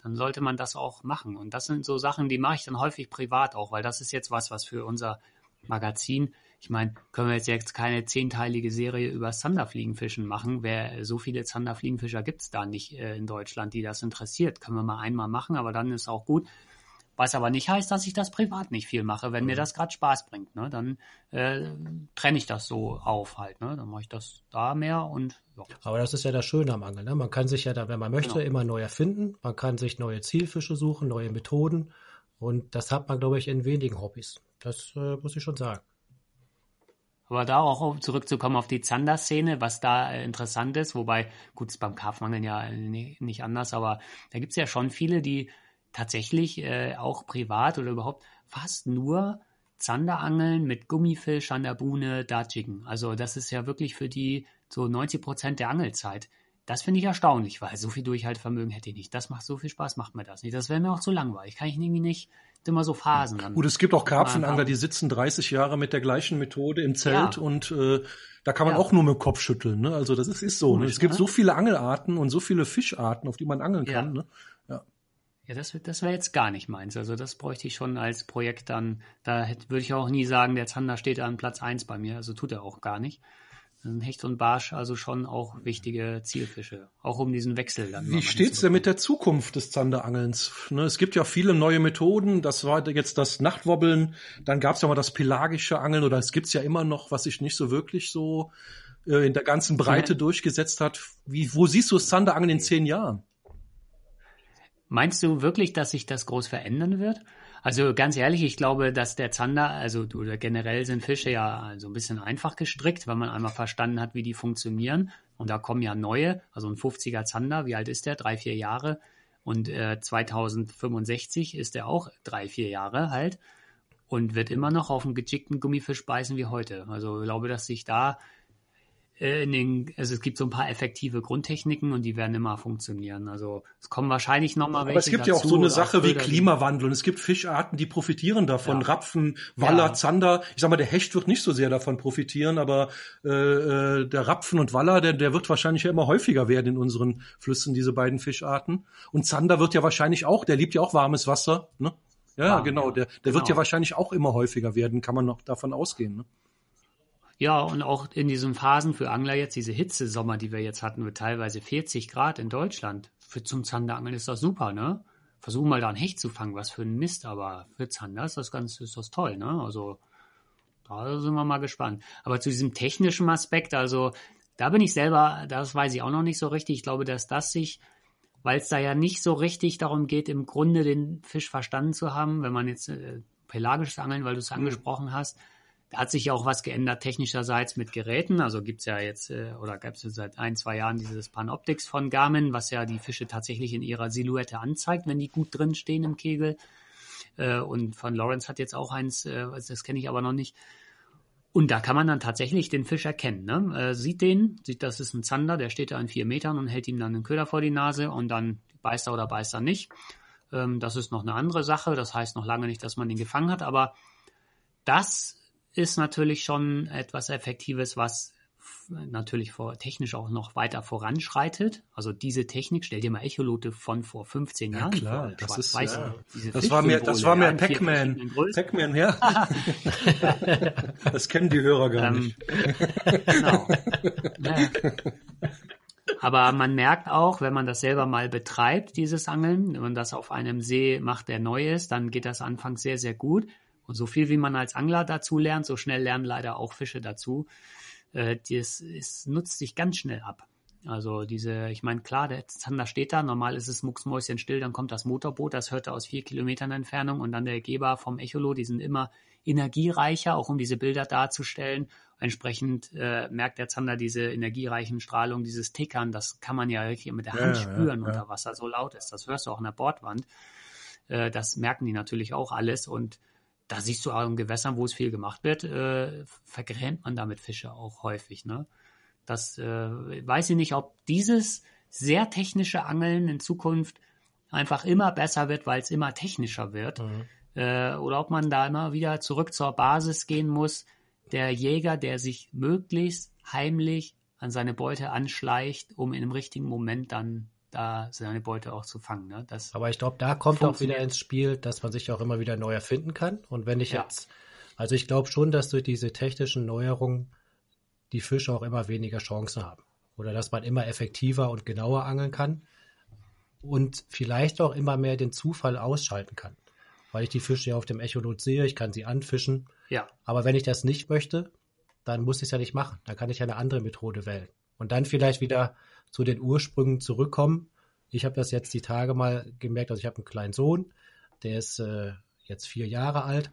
dann sollte man das auch machen. Und das sind so Sachen, die mache ich dann häufig privat auch, weil das ist jetzt was, was für unser Magazin ich meine, können wir jetzt, jetzt keine zehnteilige Serie über Zanderfliegenfischen machen? Wer, so viele Zanderfliegenfischer gibt es da nicht äh, in Deutschland, die das interessiert. Können wir mal einmal machen, aber dann ist auch gut. Was aber nicht heißt, dass ich das privat nicht viel mache. Wenn mir mhm. das gerade Spaß bringt, ne, dann äh, trenne ich das so auf halt. Ne? Dann mache ich das da mehr und ja. Aber das ist ja das Schöne am Angeln. Ne? Man kann sich ja da, wenn man möchte, genau. immer neu erfinden. Man kann sich neue Zielfische suchen, neue Methoden. Und das hat man, glaube ich, in wenigen Hobbys. Das äh, muss ich schon sagen. Aber da auch zurückzukommen auf die Zander-Szene, was da äh, interessant ist, wobei, gut, ist beim Karpfenangeln ja nicht anders, aber da gibt es ja schon viele, die tatsächlich äh, auch privat oder überhaupt fast nur Zanderangeln mit Gummifisch an der Buhne da jiggen. Also das ist ja wirklich für die so 90 Prozent der Angelzeit. das finde ich erstaunlich, weil so viel Durchhaltevermögen hätte ich nicht. Das macht so viel Spaß, macht mir das nicht. Das wäre mir auch zu langweilig. Kann ich irgendwie nicht immer so Phasen. Dann Gut, es gibt auch Karpfenangler, die sitzen 30 Jahre mit der gleichen Methode im Zelt ja. und äh, da kann man ja. auch nur mit dem Kopf schütteln. Ne? Also das ist, ist so. Ne? Es gibt ne? so viele Angelarten und so viele Fischarten, auf die man angeln kann. Ja. Ne? Ja. Das, das wäre jetzt gar nicht meins. Also das bräuchte ich schon als Projekt dann. Da würde ich auch nie sagen, der Zander steht an Platz eins bei mir. Also tut er auch gar nicht. Hecht und Barsch also schon auch wichtige Zielfische, auch um diesen Wechsel dann. Wie steht's denn mit der Zukunft des Zanderangelns? Ne, es gibt ja viele neue Methoden. Das war jetzt das Nachtwobbeln. Dann gab's ja mal das pelagische Angeln oder es gibt's ja immer noch, was sich nicht so wirklich so äh, in der ganzen Breite ja. durchgesetzt hat. Wie, wo siehst du das Zanderangeln in zehn Jahren? Meinst du wirklich, dass sich das groß verändern wird? Also ganz ehrlich, ich glaube, dass der Zander, also oder generell sind Fische ja so ein bisschen einfach gestrickt, weil man einmal verstanden hat, wie die funktionieren. Und da kommen ja neue, also ein 50er Zander, wie alt ist der? Drei, vier Jahre. Und äh, 2065 ist er auch drei, vier Jahre halt und wird immer noch auf einen geschickten Gummifisch beißen wie heute. Also ich glaube, dass sich da in den, also es gibt so ein paar effektive Grundtechniken und die werden immer funktionieren. Also es kommen wahrscheinlich noch mal welche Aber es gibt ja auch so eine Sache wie Klimawandel und es gibt Fischarten, die profitieren davon. Ja. Rapfen, Waller, ja. Zander. Ich sag mal, der Hecht wird nicht so sehr davon profitieren, aber äh, äh, der Rapfen und Waller, der, der wird wahrscheinlich ja immer häufiger werden in unseren Flüssen, diese beiden Fischarten. Und Zander wird ja wahrscheinlich auch, der liebt ja auch warmes Wasser, ne? Ja, Warm, genau. Der, der genau. wird ja wahrscheinlich auch immer häufiger werden, kann man noch davon ausgehen. Ne? Ja, und auch in diesen Phasen für Angler jetzt, diese Hitzesommer, die wir jetzt hatten, mit teilweise 40 Grad in Deutschland. Für zum Zanderangeln ist das super, ne? Versuchen mal da einen Hecht zu fangen, was für ein Mist, aber für Zander ist das ganz, ist das toll, ne? Also, da sind wir mal gespannt. Aber zu diesem technischen Aspekt, also, da bin ich selber, das weiß ich auch noch nicht so richtig. Ich glaube, dass das sich, weil es da ja nicht so richtig darum geht, im Grunde den Fisch verstanden zu haben, wenn man jetzt äh, pelagisches Angeln, weil du es mhm. angesprochen hast, hat sich ja auch was geändert technischerseits mit Geräten. Also gibt's ja jetzt äh, oder gab es seit ein, zwei Jahren dieses Panoptics von Garmin, was ja die Fische tatsächlich in ihrer Silhouette anzeigt, wenn die gut drin stehen im Kegel. Äh, und von Lawrence hat jetzt auch eins, äh, das kenne ich aber noch nicht. Und da kann man dann tatsächlich den Fisch erkennen. Ne? Sieht den, sieht, das ist ein Zander, der steht da in vier Metern und hält ihm dann einen Köder vor die Nase und dann beißt er oder beißt er nicht. Ähm, das ist noch eine andere Sache. Das heißt noch lange nicht, dass man ihn gefangen hat, aber das ist natürlich schon etwas Effektives, was natürlich vor, technisch auch noch weiter voranschreitet. Also diese Technik, stell dir mal Echolote von vor 15 ja, Jahren klar, vor. Das, ist, ja. das war mir, das war mir Pac-Man. Pac-Man, ja. das kennen die Hörer gar ähm, nicht. Genau. Ja. Aber man merkt auch, wenn man das selber mal betreibt, dieses Angeln, wenn man das auf einem See macht, der neu ist, dann geht das anfangs sehr, sehr gut. Und so viel wie man als Angler dazu lernt, so schnell lernen leider auch Fische dazu. Äh, das, es nutzt sich ganz schnell ab. Also diese, ich meine, klar, der Zander steht da, normal ist es mucksmäuschen still, dann kommt das Motorboot, das hört er aus vier Kilometern Entfernung und dann der Geber vom Echolot, die sind immer energiereicher, auch um diese Bilder darzustellen. Entsprechend äh, merkt der Zander diese energiereichen Strahlungen, dieses Tickern, das kann man ja richtig mit der Hand ja, spüren ja, ja. unter Wasser, so laut ist. Das hörst du auch an der Bordwand. Äh, das merken die natürlich auch alles und da siehst du auch in Gewässern, wo es viel gemacht wird, äh, vergrämt man damit Fische auch häufig. Ne? Das äh, weiß ich nicht, ob dieses sehr technische Angeln in Zukunft einfach immer besser wird, weil es immer technischer wird. Mhm. Äh, oder ob man da immer wieder zurück zur Basis gehen muss. Der Jäger, der sich möglichst heimlich an seine Beute anschleicht, um in dem richtigen Moment dann da seine Beute auch zu fangen. Ne? Das Aber ich glaube, da kommt auch wieder ins Spiel, dass man sich auch immer wieder neu erfinden kann. Und wenn ich ja. jetzt, also ich glaube schon, dass durch diese technischen Neuerungen die Fische auch immer weniger Chancen haben. Oder dass man immer effektiver und genauer angeln kann. Und vielleicht auch immer mehr den Zufall ausschalten kann. Weil ich die Fische ja auf dem Echolot sehe, ich kann sie anfischen. Ja. Aber wenn ich das nicht möchte, dann muss ich es ja nicht machen. Dann kann ich eine andere Methode wählen. Und dann vielleicht wieder zu den Ursprüngen zurückkommen. Ich habe das jetzt die Tage mal gemerkt, also ich habe einen kleinen Sohn, der ist äh, jetzt vier Jahre alt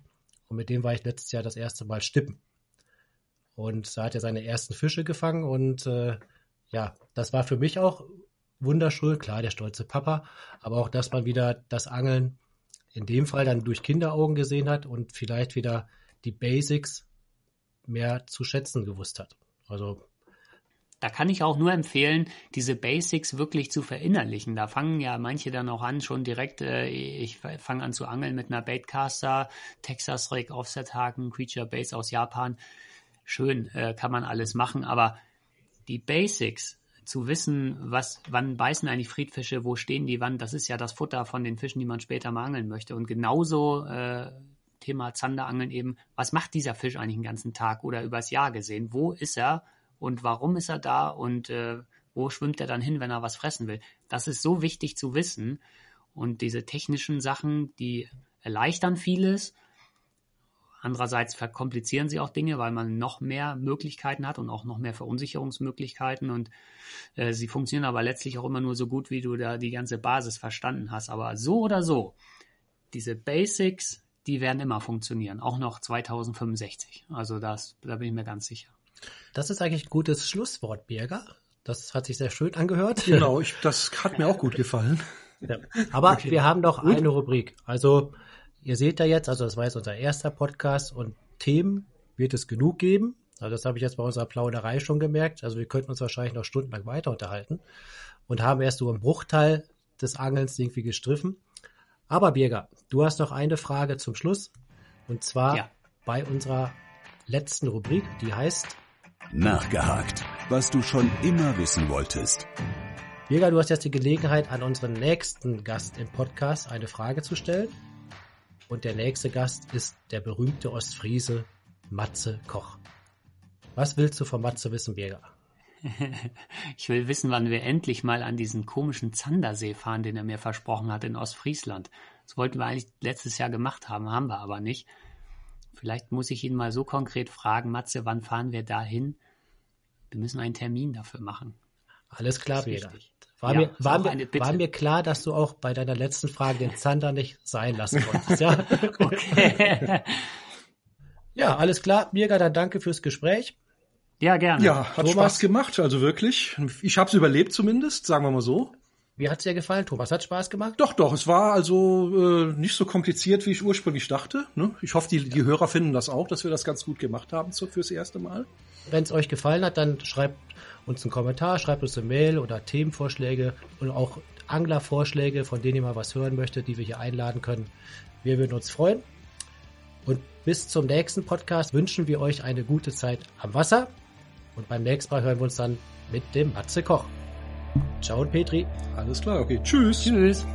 und mit dem war ich letztes Jahr das erste Mal stippen. Und da hat er seine ersten Fische gefangen und äh, ja, das war für mich auch wunderschön. Klar, der stolze Papa, aber auch, dass man wieder das Angeln in dem Fall dann durch Kinderaugen gesehen hat und vielleicht wieder die Basics mehr zu schätzen gewusst hat. Also da kann ich auch nur empfehlen, diese Basics wirklich zu verinnerlichen. Da fangen ja manche dann auch an, schon direkt, äh, ich fange an zu angeln mit einer Baitcaster, Texas Rig, Offset Haken, Creature Base aus Japan. Schön, äh, kann man alles machen, aber die Basics, zu wissen, was, wann beißen eigentlich Friedfische, wo stehen die, wann, das ist ja das Futter von den Fischen, die man später mal angeln möchte. Und genauso äh, Thema Zanderangeln eben, was macht dieser Fisch eigentlich den ganzen Tag oder übers Jahr gesehen? Wo ist er und warum ist er da und äh, wo schwimmt er dann hin, wenn er was fressen will? Das ist so wichtig zu wissen. Und diese technischen Sachen, die erleichtern vieles. Andererseits verkomplizieren sie auch Dinge, weil man noch mehr Möglichkeiten hat und auch noch mehr Verunsicherungsmöglichkeiten. Und äh, sie funktionieren aber letztlich auch immer nur so gut, wie du da die ganze Basis verstanden hast. Aber so oder so, diese Basics, die werden immer funktionieren, auch noch 2065. Also das, da bin ich mir ganz sicher. Das ist eigentlich ein gutes Schlusswort, Birger. Das hat sich sehr schön angehört. Genau, ich, das hat mir auch gut gefallen. Ja. Aber okay. wir haben noch gut. eine Rubrik. Also ihr seht da jetzt, also das war jetzt unser erster Podcast und Themen wird es genug geben. Also das habe ich jetzt bei unserer Plauderei schon gemerkt. Also wir könnten uns wahrscheinlich noch stundenlang weiter unterhalten und haben erst so einen Bruchteil des Angelns irgendwie gestriffen. Aber Birger, du hast noch eine Frage zum Schluss. Und zwar ja. bei unserer letzten Rubrik, die heißt Nachgehakt, was du schon immer wissen wolltest. Birger, du hast jetzt die Gelegenheit, an unseren nächsten Gast im Podcast eine Frage zu stellen. Und der nächste Gast ist der berühmte Ostfriese Matze Koch. Was willst du von Matze wissen, Birger? Ich will wissen, wann wir endlich mal an diesen komischen Zandersee fahren, den er mir versprochen hat in Ostfriesland. Das wollten wir eigentlich letztes Jahr gemacht haben, haben wir aber nicht. Vielleicht muss ich ihn mal so konkret fragen, Matze, wann fahren wir da hin? Wir müssen einen Termin dafür machen. Alles klar, Peter. War, ja, mir, war, mir, war mir klar, dass du auch bei deiner letzten Frage den Zander nicht sein lassen konntest. Ja, okay. ja alles klar. Birger, dann danke fürs Gespräch. Ja, gerne. Ja, hat Thomas, Spaß gemacht, also wirklich. Ich habe es überlebt zumindest, sagen wir mal so. Wie hat's dir gefallen, Thomas? Hat Spaß gemacht? Doch, doch. Es war also äh, nicht so kompliziert, wie ich ursprünglich dachte. Ne? Ich hoffe, die, die Hörer finden das auch, dass wir das ganz gut gemacht haben so fürs erste Mal. Wenn es euch gefallen hat, dann schreibt uns einen Kommentar, schreibt uns eine Mail oder Themenvorschläge und auch Anglervorschläge, von denen ihr mal was hören möchtet, die wir hier einladen können. Wir würden uns freuen. Und bis zum nächsten Podcast wünschen wir euch eine gute Zeit am Wasser. Und beim nächsten Mal hören wir uns dann mit dem Matze Koch. Ciao und Petri. Alles klar, okay. Tschüss. Tschüss.